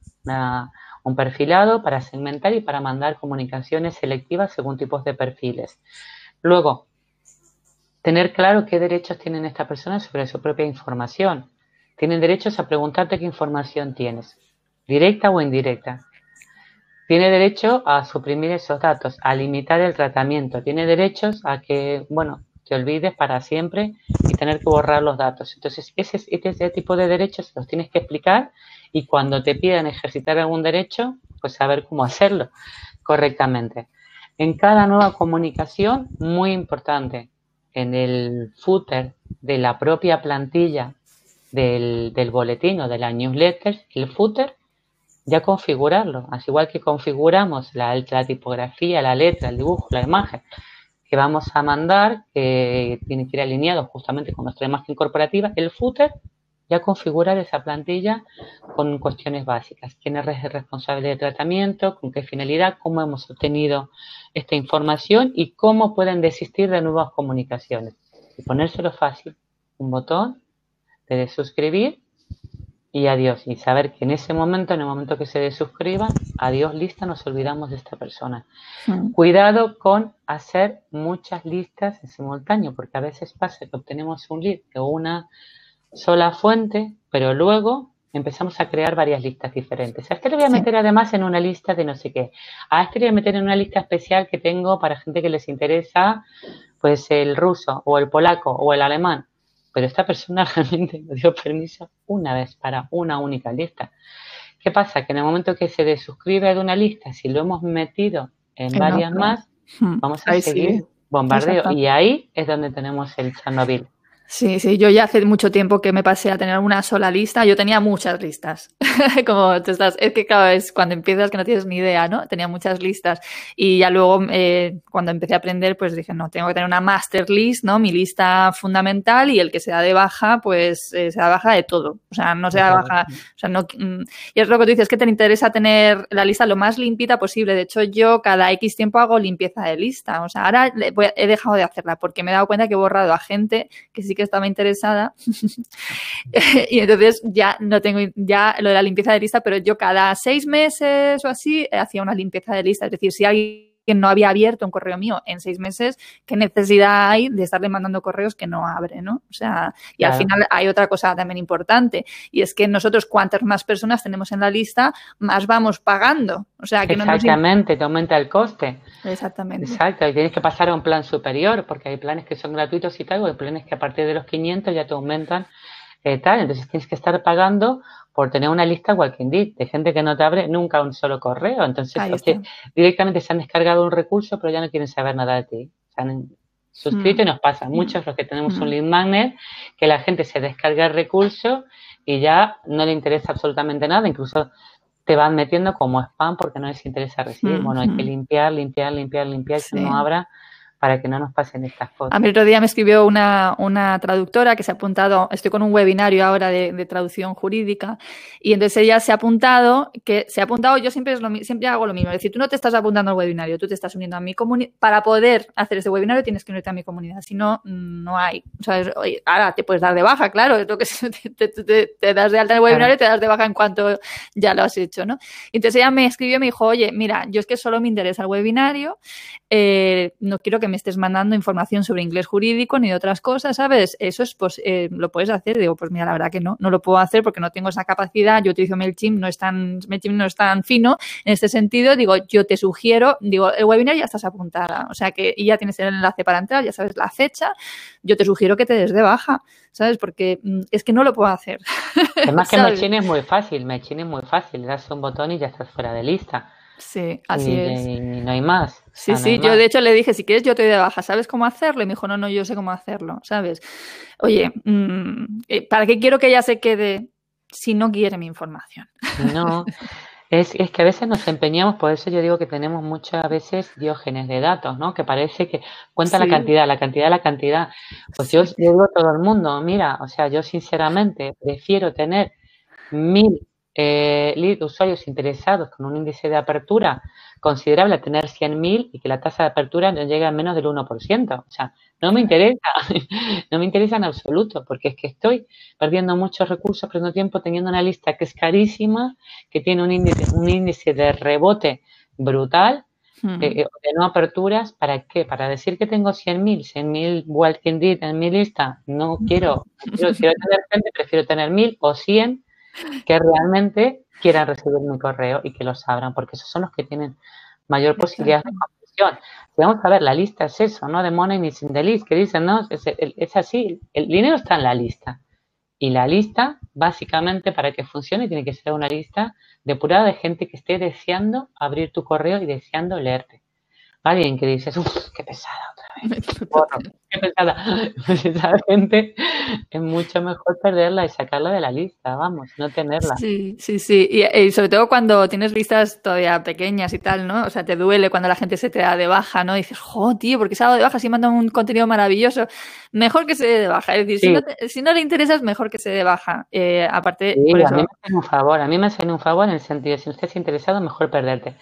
Speaker 2: un perfilado para segmentar y para mandar comunicaciones selectivas según tipos de perfiles. Luego, tener claro qué derechos tienen estas personas sobre su propia información. Tienen derechos a preguntarte qué información tienes, directa o indirecta tiene derecho a suprimir esos datos, a limitar el tratamiento, tiene derechos a que, bueno, te olvides para siempre y tener que borrar los datos. Entonces, ese, ese tipo de derechos los tienes que explicar y cuando te pidan ejercitar algún derecho, pues saber cómo hacerlo correctamente. En cada nueva comunicación, muy importante, en el footer de la propia plantilla del boletín o de la newsletter, el footer ya configurarlo, así igual que configuramos la, tipografía, la letra, el dibujo, la imagen que vamos a mandar, que tiene que ir alineado justamente con nuestra imagen corporativa, el footer, ya configurar esa plantilla con cuestiones básicas. ¿Quién es el responsable de tratamiento? ¿Con qué finalidad? ¿Cómo hemos obtenido esta información? Y cómo pueden desistir de nuevas comunicaciones. Y ponérselo fácil. Un botón de suscribir y adiós. Y saber que en ese momento, en el momento que se desuscriban, adiós lista, nos olvidamos de esta persona. Hmm. Cuidado con hacer muchas listas en simultáneo, porque a veces pasa que obtenemos un lead de una sola fuente, pero luego empezamos a crear varias listas diferentes. A este lo voy a meter además en una lista de no sé qué. A este lo voy a meter en una lista especial que tengo para gente que les interesa, pues el ruso o el polaco o el alemán pero esta persona (laughs) realmente nos dio permiso una vez para una única lista. ¿Qué pasa? Que en el momento que se desuscribe de una lista, si lo hemos metido en, varias más, hmm. vamos a seguir bombardeo. Y ahí es donde tenemos el Chernobyl.
Speaker 1: Sí, sí, yo ya hace mucho tiempo que me pasé a tener una sola lista. Yo tenía muchas listas. (laughs) Como tú estás, es que cada vez cuando empiezas que no tienes ni idea, ¿no? Tenía muchas listas. Y ya luego, eh, cuando empecé a aprender, pues dije, no, tengo que tener una master list, ¿no? Mi lista fundamental y el que se da de baja, pues eh, se da de baja de todo. O sea, no se da baja, o sea, no. Mm, y es lo que tú dices, que te interesa tener la lista lo más limpita posible. De hecho, yo cada X tiempo hago limpieza de lista. O sea, ahora he dejado de hacerla porque me he dado cuenta que he borrado a gente que sí que estaba interesada. (laughs) y entonces ya no tengo ya lo de la limpieza de lista, pero yo cada seis meses o así hacía una limpieza de lista. Es decir, si alguien no había abierto un correo mío en seis meses, ¿qué necesidad hay de estarle mandando correos que no abre, no? O sea, y al final hay otra cosa también importante, y es que nosotros cuantas más personas tenemos en la lista, más vamos pagando. O sea, que
Speaker 2: Exactamente, te aumenta el coste.
Speaker 1: Exactamente.
Speaker 2: Exacto, y tienes que pasar a un plan superior, porque hay planes que son gratuitos y tal, o hay planes que a partir de los 500 ya te aumentan eh, tal, entonces tienes que estar pagando por tener una lista walking dead de gente que no te abre nunca un solo correo. Entonces, directamente se han descargado un recurso, pero ya no quieren saber nada de ti. Se han suscrito y mm. nos pasa. Muchos los que tenemos un mm. lead magnet, que la gente se descarga el recurso y ya no le interesa absolutamente nada, incluso te van metiendo como spam porque no les interesa recibir. Bueno, hay que limpiar, limpiar, limpiar, limpiar, si no abra para que no nos pasen estas cosas.
Speaker 1: A mí el otro día me escribió una, una traductora que se ha apuntado, estoy con un webinario ahora de, de, traducción jurídica, y entonces ella se ha apuntado, que se ha apuntado, yo siempre, es lo, siempre hago lo mismo, es decir, tú no te estás apuntando al webinario, tú te estás uniendo a mi comunidad, para poder hacer este webinario tienes que unirte a mi comunidad, si no, no hay. O sea, ahora te puedes dar de baja, claro, es lo que (laughs) te, te, te, das de alta en el webinario y te das de baja en cuanto ya lo has hecho, ¿no? Entonces ella me escribió y me dijo, oye, mira, yo es que solo me interesa el webinario, eh, no quiero que me estés mandando información sobre inglés jurídico ni de otras cosas, ¿sabes? Eso es, pues, eh, lo puedes hacer. Digo, pues mira, la verdad que no, no lo puedo hacer porque no tengo esa capacidad. Yo utilizo MailChimp, no es tan, MailChimp no es tan fino en este sentido. Digo, yo te sugiero, digo, el webinar ya estás apuntada, o sea que y ya tienes el enlace para entrar, ya sabes la fecha. Yo te sugiero que te des de baja, ¿sabes? Porque mm, es que no lo puedo hacer.
Speaker 2: Además que (laughs) MailChimp es muy fácil, MailChimp es muy fácil, das un botón y ya estás fuera de lista.
Speaker 1: Sí, así es.
Speaker 2: Y no hay más.
Speaker 1: Sí, sí, yo de hecho le dije, si quieres yo te doy de baja, ¿sabes cómo hacerlo? Y me dijo, no, no, yo sé cómo hacerlo, ¿sabes? Oye, mm, eh, ¿para qué quiero que ella se quede si no quiere mi información?
Speaker 2: No, es, es, que a veces nos empeñamos, por eso yo digo que tenemos muchas veces diógenes de datos, ¿no? Que parece que cuenta la cantidad, la cantidad, la cantidad. Pues yo, yo digo a todo el mundo, mira, o sea, yo sinceramente prefiero tener mil eh, usuarios interesados con un índice de apertura considerable a tener 100.000 y que la tasa de apertura no llegue a menos del 1%. O sea, no me interesa, (laughs) no me interesa en absoluto, porque es que estoy perdiendo muchos recursos, perdiendo tiempo teniendo una lista que es carísima, que tiene un índice, un índice de rebote brutal, hmm. eh, de no aperturas, ¿para qué? Para decir que tengo 100.000, 100.000 walking dead en mi lista, no quiero, quiero, quiero tener gente, prefiero tener 1.000 o 100 que realmente quieran recibir mi correo y que lo abran, porque esos son los que tienen mayor posibilidad de confusión. vamos a ver, la lista es eso, ¿no? De money ni sin the list, que dicen, no, es, así, el dinero está en la lista. Y la lista, básicamente, para que funcione, tiene que ser una lista depurada de gente que esté deseando abrir tu correo y deseando leerte. Alguien que dices, uff, qué pesada otra vez. (laughs) qué pesada. (laughs) Pues esa gente es mucho mejor perderla y sacarla de la lista, vamos, no tenerla.
Speaker 1: Sí, sí, sí. Y, sobre todo cuando tienes listas todavía pequeñas y tal, ¿no? O sea, te duele cuando la gente se te da de baja, ¿no? dices, jo, tío, porque se ha dado de baja si manda un contenido maravilloso. Mejor que se dé de baja. Es decir, si, no si, no le interesas, mejor que se dé de baja. Eh, aparte,
Speaker 2: sí, a mí me hacen un favor, a mí me hacen un favor en el sentido, si usted es interesado, mejor perderte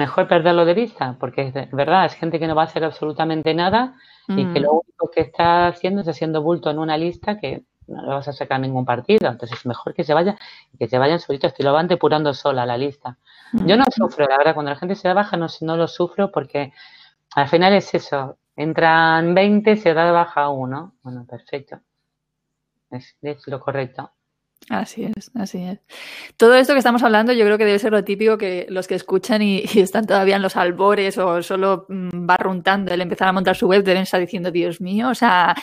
Speaker 2: mejor perderlo de vista, porque es verdad, es gente que no va a hacer absolutamente nada y que mm. lo único que está haciendo es haciendo bulto en una lista que no le vas a sacar ningún partido. Entonces es mejor que se vaya y que se vayan solitos, y lo van depurando sola la lista. Yo no mm. sufro, la verdad, cuando la gente se baja no, no lo sufro porque al final es eso, entran 20, se da de baja uno. Bueno, perfecto. es lo correcto.
Speaker 1: Así es, así es. Todo esto que estamos hablando yo creo que debe ser lo típico que los que escuchan y, están todavía en los albores o solo mm, barruntando el empezar a montar su web deben estar diciendo, Dios mío, o sea,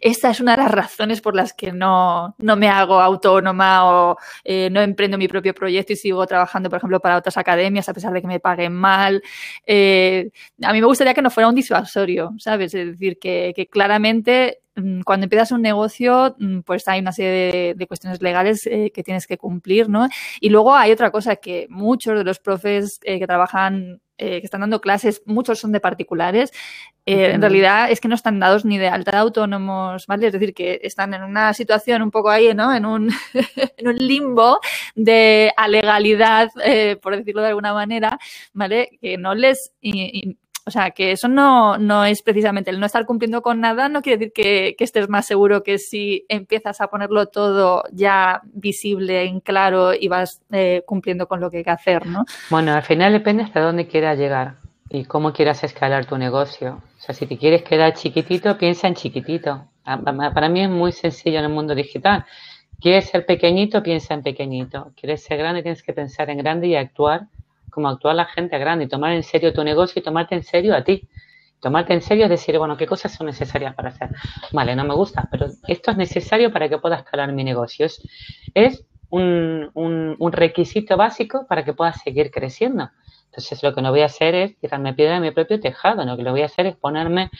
Speaker 1: esta es una de las razones por las que no, no me hago autónoma o eh, no emprendo mi propio proyecto y sigo trabajando, por ejemplo, para otras academias a pesar de que me paguen mal. Eh, a mí me gustaría que no fuera un disuasorio, ¿sabes? Es decir, que, que claramente cuando empiezas un negocio, mm, pues hay una serie de, cuestiones legales eh, que tienes que cumplir, ¿no? Y luego hay otra cosa que muchos de los profes eh, que trabajan, eh, que están dando clases, muchos son de particulares, en realidad es que no están dados ni de alta de autónomos, ¿vale? Es decir, que están en una situación un poco ahí, ¿no? En un, (laughs) en un limbo de alegalidad, por decirlo de alguna manera, ¿vale? Que no les... O sea, que eso no, no es precisamente el no estar cumpliendo con nada, no quiere decir que, estés más seguro que si empiezas a ponerlo todo ya visible, en claro y vas eh, cumpliendo con lo que hay que hacer, ¿no?
Speaker 2: Bueno, al final depende hasta dónde quieras llegar y cómo quieras escalar tu negocio. O sea, si te quieres quedar chiquitito, piensa en chiquitito. Ah, para mí es muy sencillo en el mundo digital. ¿Quieres ser pequeñito? Piensa en pequeñito. ¿Quieres ser grande? Tienes que pensar en grande y actuar como actuar la gente grande y tomar en serio tu negocio y tomarte en serio a ti. Tomarte en serio es decir, bueno, ¿qué cosas son necesarias para hacer? Vale, no me gusta, pero esto es necesario para que pueda escalar mi negocio. Es, es un, un, requisito básico para que pueda seguir creciendo. Entonces, lo que no voy a hacer es tirarme piedra en mi propio tejado, lo que lo voy a hacer es ponerme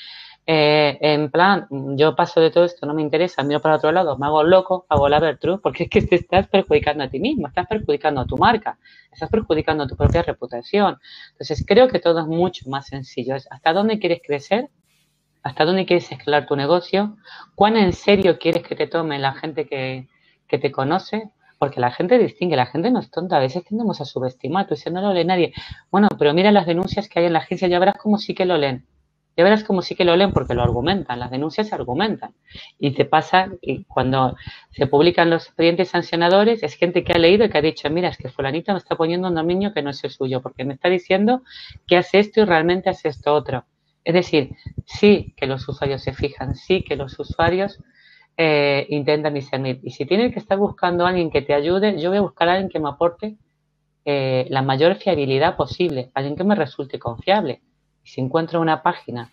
Speaker 2: eh, en plan, yo paso de todo esto, no me interesa, miro para otro lado, me hago loco, hago la Vertru, porque es que te estás perjudicando a ti mismo, estás perjudicando a tu marca, estás perjudicando a tu propia reputación. Entonces, creo que todo es mucho más sencillo. Es hasta dónde quieres crecer, hasta dónde quieres escalar tu negocio, cuán en serio quieres que te tome la gente que, que te conoce, porque la gente distingue, la gente no es tonta, a veces tendemos a subestimar, tú dices, no lo lee nadie. Bueno, pero mira las denuncias que hay en la agencia, ya verás cómo sí que lo leen ya verás como sí que lo leen porque lo argumentan, las denuncias se argumentan. Y te pasa que cuando se publican los expedientes sancionadores, es gente que ha leído y que ha dicho, mira, es que fulanito me está poniendo un dominio que no es el suyo, porque me está diciendo que hace esto y realmente hace esto otro. Es decir, sí que los usuarios se fijan, sí que los usuarios eh, intentan discernir. Y si tienes que estar buscando a alguien que te ayude, yo voy a buscar a alguien que me aporte eh, la mayor fiabilidad posible, alguien que me resulte confiable. Y si encuentro una página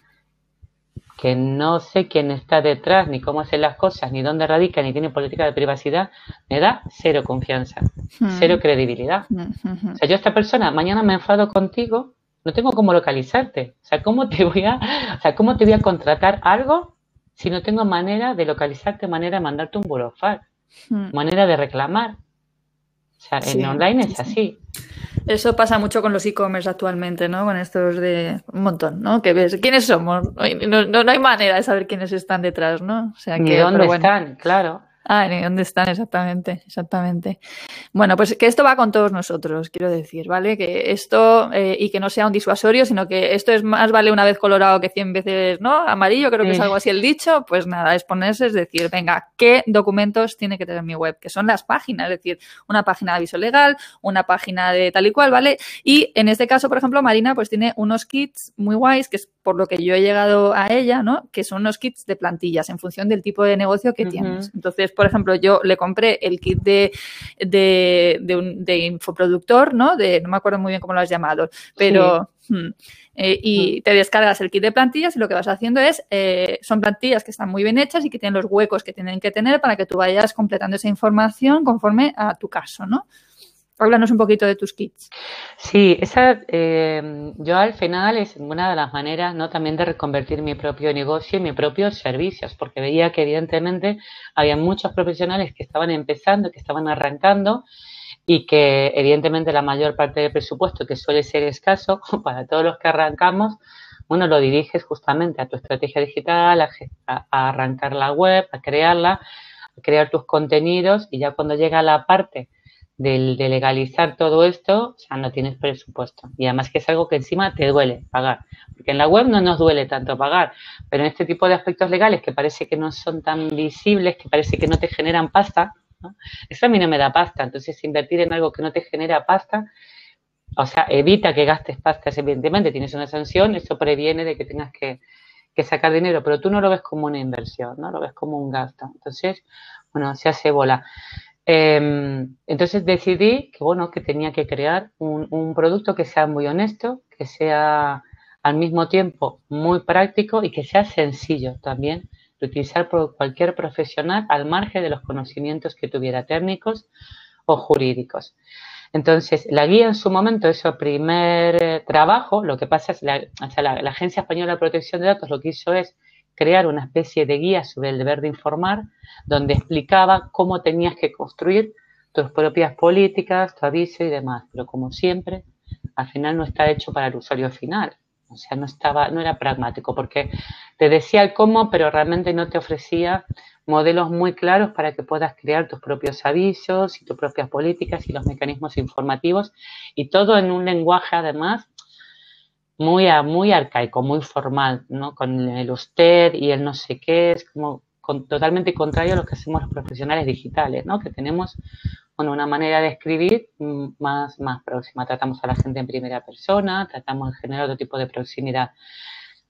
Speaker 2: que no sé quién está detrás, ni cómo hacen las cosas, ni dónde radica, ni tiene política de privacidad, me da cero confianza, hmm. cero credibilidad. Hmm, hmm, o sea, yo esta persona, mañana me enfado contigo, no tengo cómo localizarte. O sea, ¿cómo te voy a, o sea, cómo te voy a contratar algo si no tengo manera de localizarte, manera de mandarte un burofar, manera de reclamar? O sea, en online es así.
Speaker 1: Eso pasa mucho con los e-commerce actualmente, ¿no? Con estos de un montón, ¿no? Que ves, ¿quiénes somos? No, no, hay manera de saber quiénes están detrás, ¿no?
Speaker 2: O sea, que, dónde están, claro.
Speaker 1: Ah, ¿y dónde están? Exactamente, exactamente. Bueno, pues que esto va con todos nosotros, quiero decir, ¿vale? Que esto, eh, y que no sea un disuasorio, sino que esto es más vale una vez colorado que cien veces, ¿no? Amarillo, creo que es algo así el dicho. Pues nada, es ponerse, es decir, venga, ¿qué documentos tiene que tener mi web? Que son las páginas, es decir, una página de aviso legal, una página de tal y cual, ¿vale? Y en este caso, por ejemplo, Marina, pues tiene unos kits muy guays, que es por lo que yo he llegado a ella, ¿no? Que son unos kits de plantillas en función del tipo de negocio que tienes. Entonces, por ejemplo, yo le compré el kit de, de, de, un, de infoproductor, ¿no? De, no me acuerdo muy bien cómo lo has llamado, pero... Hmm, eh, y te descargas el kit de plantillas y lo que vas haciendo es, eh, son plantillas que están muy bien hechas y que tienen los huecos que tienen que tener para que tú vayas completando esa información conforme a tu caso, ¿no? Háblanos un poquito de tus kits.
Speaker 2: Sí, esa, eh, yo al final es una de las maneras ¿no? también de reconvertir mi propio negocio y mis propios servicios, porque veía que evidentemente había muchos profesionales que estaban empezando, que estaban arrancando y que evidentemente la mayor parte del presupuesto, que suele ser escaso (laughs) para todos los que arrancamos, bueno, lo diriges justamente a tu estrategia digital, a, a arrancar la web, a crearla, a crear tus contenidos y ya cuando llega la parte de, legalizar todo esto, o sea, no tienes presupuesto. Y además que es algo que encima te duele pagar. Porque en la web no nos duele tanto pagar, pero en este tipo de aspectos legales que parece que no son tan visibles, que parece que no te generan pasta, eso a mí no me da pasta. Entonces, invertir en algo que no te genera pasta, o sea, evita que gastes pasta, evidentemente tienes una sanción, eso previene de que tengas que, que sacar dinero, pero tú no lo ves como una inversión, ¿no? Lo ves como un gasto. Entonces, bueno, se hace bola. Em, entonces decidí que bueno, que tenía que crear un, producto que sea muy honesto, que sea al mismo tiempo muy práctico y que sea sencillo también de utilizar por cualquier profesional al margen de los conocimientos que tuviera técnicos o jurídicos. Entonces, la guía en su momento, ese primer trabajo, lo que pasa es la, la Agencia Española de Protección de Datos lo que hizo es crear una especie de guía sobre el deber de informar, donde explicaba cómo tenías que construir tus propias políticas, tu aviso y demás. Pero como siempre, al final no está hecho para el usuario final. O sea, no estaba, no era pragmático, porque te decía el cómo, pero realmente no te ofrecía modelos muy claros para que puedas crear tus propios avisos y tus propias políticas y los mecanismos informativos y todo en un lenguaje además muy, muy arcaico, muy formal, ¿no? Con el usted y el no sé qué, es como totalmente contrario a lo que hacemos los profesionales digitales, ¿no? Que tenemos una manera de escribir más, más próxima. Tratamos a la gente en primera persona, tratamos de generar otro tipo de proximidad.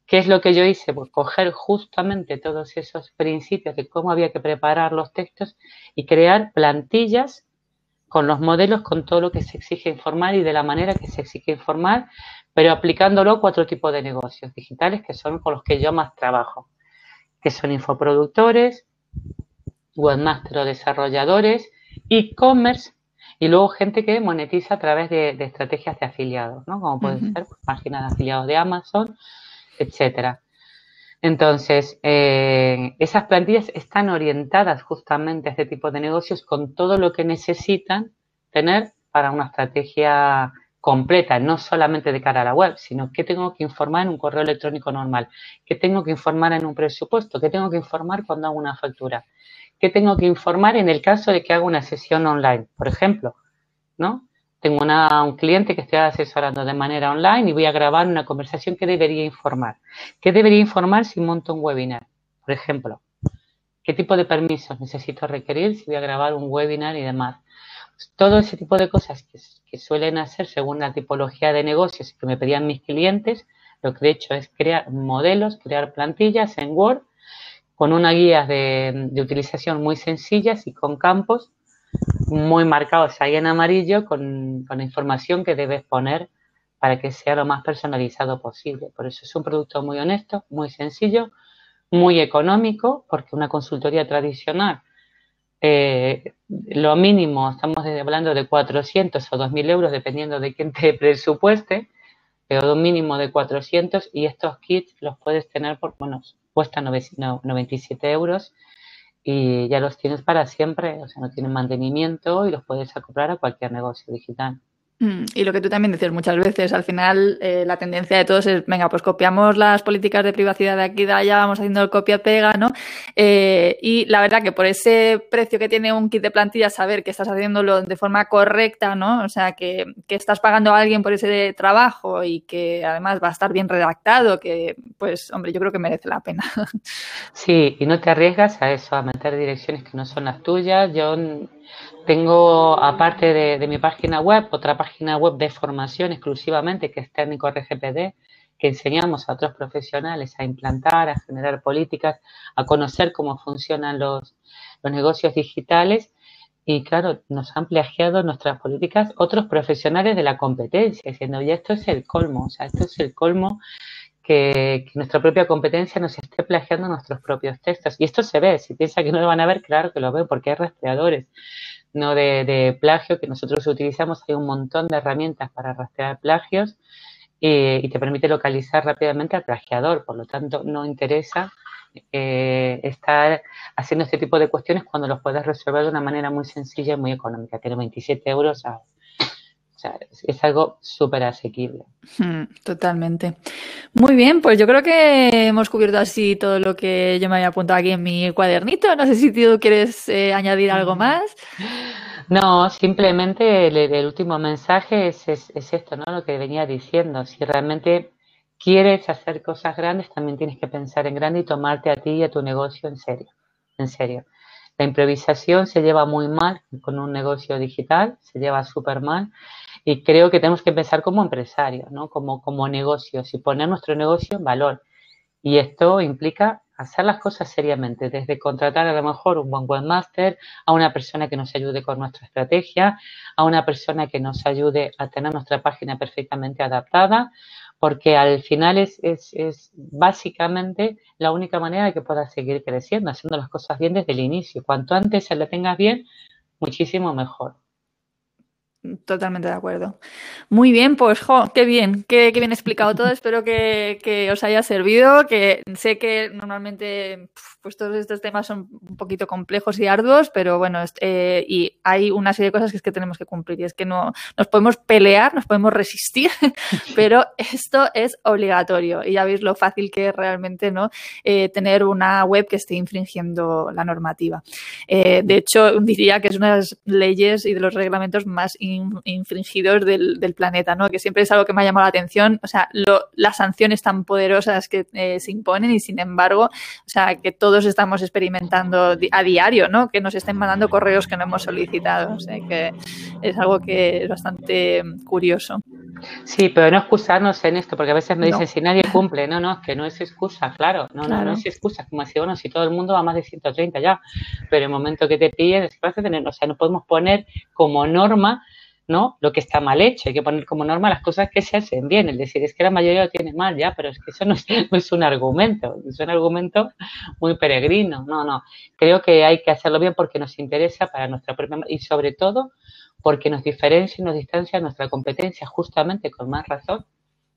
Speaker 2: ¿Qué es lo que yo hice? Pues coger justamente todos esos principios de cómo había que preparar los textos y crear plantillas con los modelos, con todo lo que se exige informar y de la manera que se exige informar, pero aplicándolo a cuatro tipos de negocios digitales que son con los que yo más trabajo, que son infoproductores, webmaster o desarrolladores, e-commerce y luego gente que monetiza a través de, estrategias de afiliados, ¿no? Como pueden ser pues, páginas de afiliados de Amazon, etcétera. Entonces, eh, esas plantillas están orientadas justamente a este tipo de negocios con todo lo que necesitan tener para una estrategia completa, no solamente de cara a la web, sino qué tengo que informar en un correo electrónico normal, qué tengo que informar en un presupuesto, qué tengo que informar cuando hago una factura, qué tengo que informar en el caso de que haga una sesión online, por ejemplo, ¿no? Tengo un cliente que estoy asesorando de manera online y voy a grabar una conversación que debería informar. ¿Qué debería informar si monto un webinar? Por ejemplo, ¿qué tipo de permisos necesito requerir si voy a grabar un webinar y demás? todo ese tipo de cosas que, suelen hacer según la tipología de negocios que me pedían mis clientes, lo que he hecho es crear modelos, crear plantillas en Word con una guía de, utilización muy sencillas y con campos muy marcados ahí en amarillo con, con la información que debes poner para que sea lo más personalizado posible. Por eso es un producto muy honesto, muy sencillo, muy económico, porque una consultoría tradicional, eh, lo mínimo, estamos hablando de 400 o 2.000 euros, dependiendo de quién te (laughs) presupueste, pero un mínimo de 400 y estos kits los puedes tener por, bueno, cuestan 97 euros y ya los tienes para siempre, o sea, no tienen mantenimiento y los puedes acoplar a cualquier negocio digital.
Speaker 1: Mm, y lo que tú también dices muchas veces, al final eh, la tendencia de todos es, venga, pues copiamos las políticas de privacidad de aquí de allá, vamos haciendo el copia-pega, ¿no? Eh, y la verdad que por ese precio que tiene un kit de plantilla, saber que estás haciéndolo de forma correcta, ¿no? O sea, que, que estás pagando a alguien por ese trabajo y que además va a estar bien redactado, que pues, hombre, yo creo que merece la pena. (laughs)
Speaker 2: Sí, y no te arriesgas a eso, a meter direcciones que no son las tuyas. Yo tengo, aparte de, mi página web, otra página web de formación exclusivamente, que es técnico RGPD, que enseñamos a otros profesionales a implantar, a generar políticas, a conocer cómo funcionan los, los negocios digitales. Y claro, nos han plagiado nuestras políticas otros profesionales de la competencia, diciendo, y esto es el colmo, o sea, esto es el colmo que, nuestra propia competencia nos esté plagiando nuestros propios textos. Y esto se ve, si piensa que no lo van a ver, claro que lo ve, porque hay rastreadores no de, plagio que nosotros utilizamos. Hay un montón de herramientas para rastrear plagios y, te permite localizar rápidamente al plagiador. Por lo tanto, no interesa eh, estar haciendo este tipo de cuestiones cuando los puedes resolver de una manera muy sencilla y muy económica. Tiene 27 euros a sea, es, algo súper asequible.
Speaker 1: Hmm, totalmente. Muy bien, pues yo creo que hemos cubierto así todo lo que yo me había apuntado aquí en mi cuadernito. No sé si tú quieres eh, añadir algo mm. más.
Speaker 2: No, simplemente el, último mensaje es, es, esto, ¿no? Lo que venía diciendo. Si realmente quieres hacer cosas grandes, también tienes que pensar en grande y tomarte a ti y a tu negocio en serio. En serio. La improvisación se lleva muy mal con un negocio digital, se lleva súper mal. Y creo que tenemos que pensar como empresarios, ¿no? Como, como negocios y poner nuestro negocio en valor. Y esto implica hacer las cosas seriamente, desde contratar a lo mejor un buen webmaster, a una persona que nos ayude con nuestra estrategia, a una persona que nos ayude a tener nuestra página perfectamente adaptada, porque al final es, es, es básicamente la única manera de que puedas seguir creciendo, haciendo las cosas bien desde el inicio. Cuanto antes se la tengas bien, muchísimo mejor.
Speaker 1: Totalmente de acuerdo. Muy bien, pues jo, qué bien, qué, bien explicado todo. Espero que, os haya servido, que sé que normalmente pues todos estos temas son un poquito complejos y arduos, pero bueno, eh, y hay una serie de cosas que es que tenemos que cumplir y es que no nos podemos pelear, nos podemos resistir, (laughs) pero esto es obligatorio y ya veis lo fácil que es realmente no eh, tener una web que esté infringiendo la normativa. Eh, de hecho, diría que es una de las leyes y de los reglamentos más infringidos del, planeta, ¿no? Que siempre es algo que me ha llamado la atención, o sea, las sanciones tan poderosas que eh, se imponen y sin embargo, o sea, que todos estamos experimentando a diario, ¿no? Que nos estén mandando correos que no hemos solicitado, o sea, que es algo que es bastante curioso.
Speaker 2: Sí, pero no excusarnos en esto, porque a veces me dicen si nadie cumple, no, no, es que no es excusa, claro, no, no, no es excusa, como decía, bueno, si todo el mundo va más de 130 ya, pero el momento que te pillen, es que tener, o sea, no podemos poner como norma ¿no? Lo que está mal hecho. Hay que poner como norma las cosas que se hacen bien. Es decir, es que la mayoría lo tiene mal ya, pero es que eso no es, (laughs) no es un argumento. Es un argumento muy peregrino. No, no. Creo que hay que hacerlo bien porque nos interesa para nuestra propia y sobre todo porque nos diferencia y nos distancia nuestra competencia justamente con más razón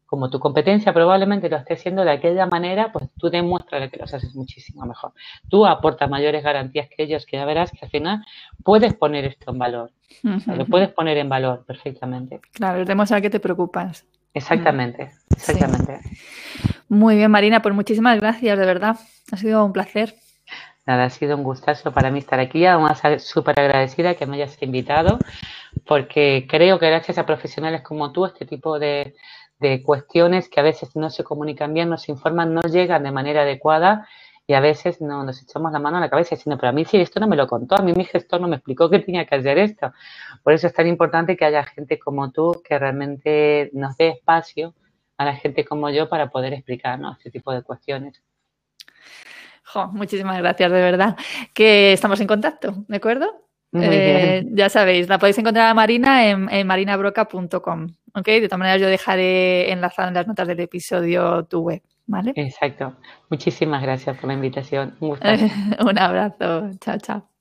Speaker 2: como tu competencia probablemente lo esté haciendo de aquella manera, pues tú demuestras que los haces muchísimo mejor. Tú aportas mayores garantías que ellos, que ya verás que al final puedes poner esto en valor. Lo puedes poner en valor perfectamente.
Speaker 1: Claro, demuestra que te preocupas.
Speaker 2: Exactamente, exactamente.
Speaker 1: Muy bien, Marina, pues muchísimas gracias, de verdad. Ha sido un placer.
Speaker 2: Nada, ha sido un gustazo para mí estar aquí. Además, súper agradecida que me hayas invitado, porque creo que gracias a profesionales como tú, este tipo de, de cuestiones que a veces no se comunican bien, no se informan, no llegan de manera adecuada y a veces no nos echamos la mano a la cabeza diciendo, pero a mí si esto no me lo contó, a mí mi gestor no me explicó que tenía que hacer esto. Por eso es tan importante que haya gente como tú que realmente nos dé espacio a la gente como yo para poder explicarnos este tipo de cuestiones.
Speaker 1: muchísimas gracias, de verdad. Que estamos en contacto, ¿de acuerdo? Eh, ya sabéis, la podéis encontrar a Marina en, marinabroca.com. ¿ok? De todas maneras, yo dejaré enlazado en las notas del episodio tu web. ¿Vale?
Speaker 2: Exacto. Muchísimas gracias por la invitación. Un, (laughs)
Speaker 1: Un abrazo. Chao, chao.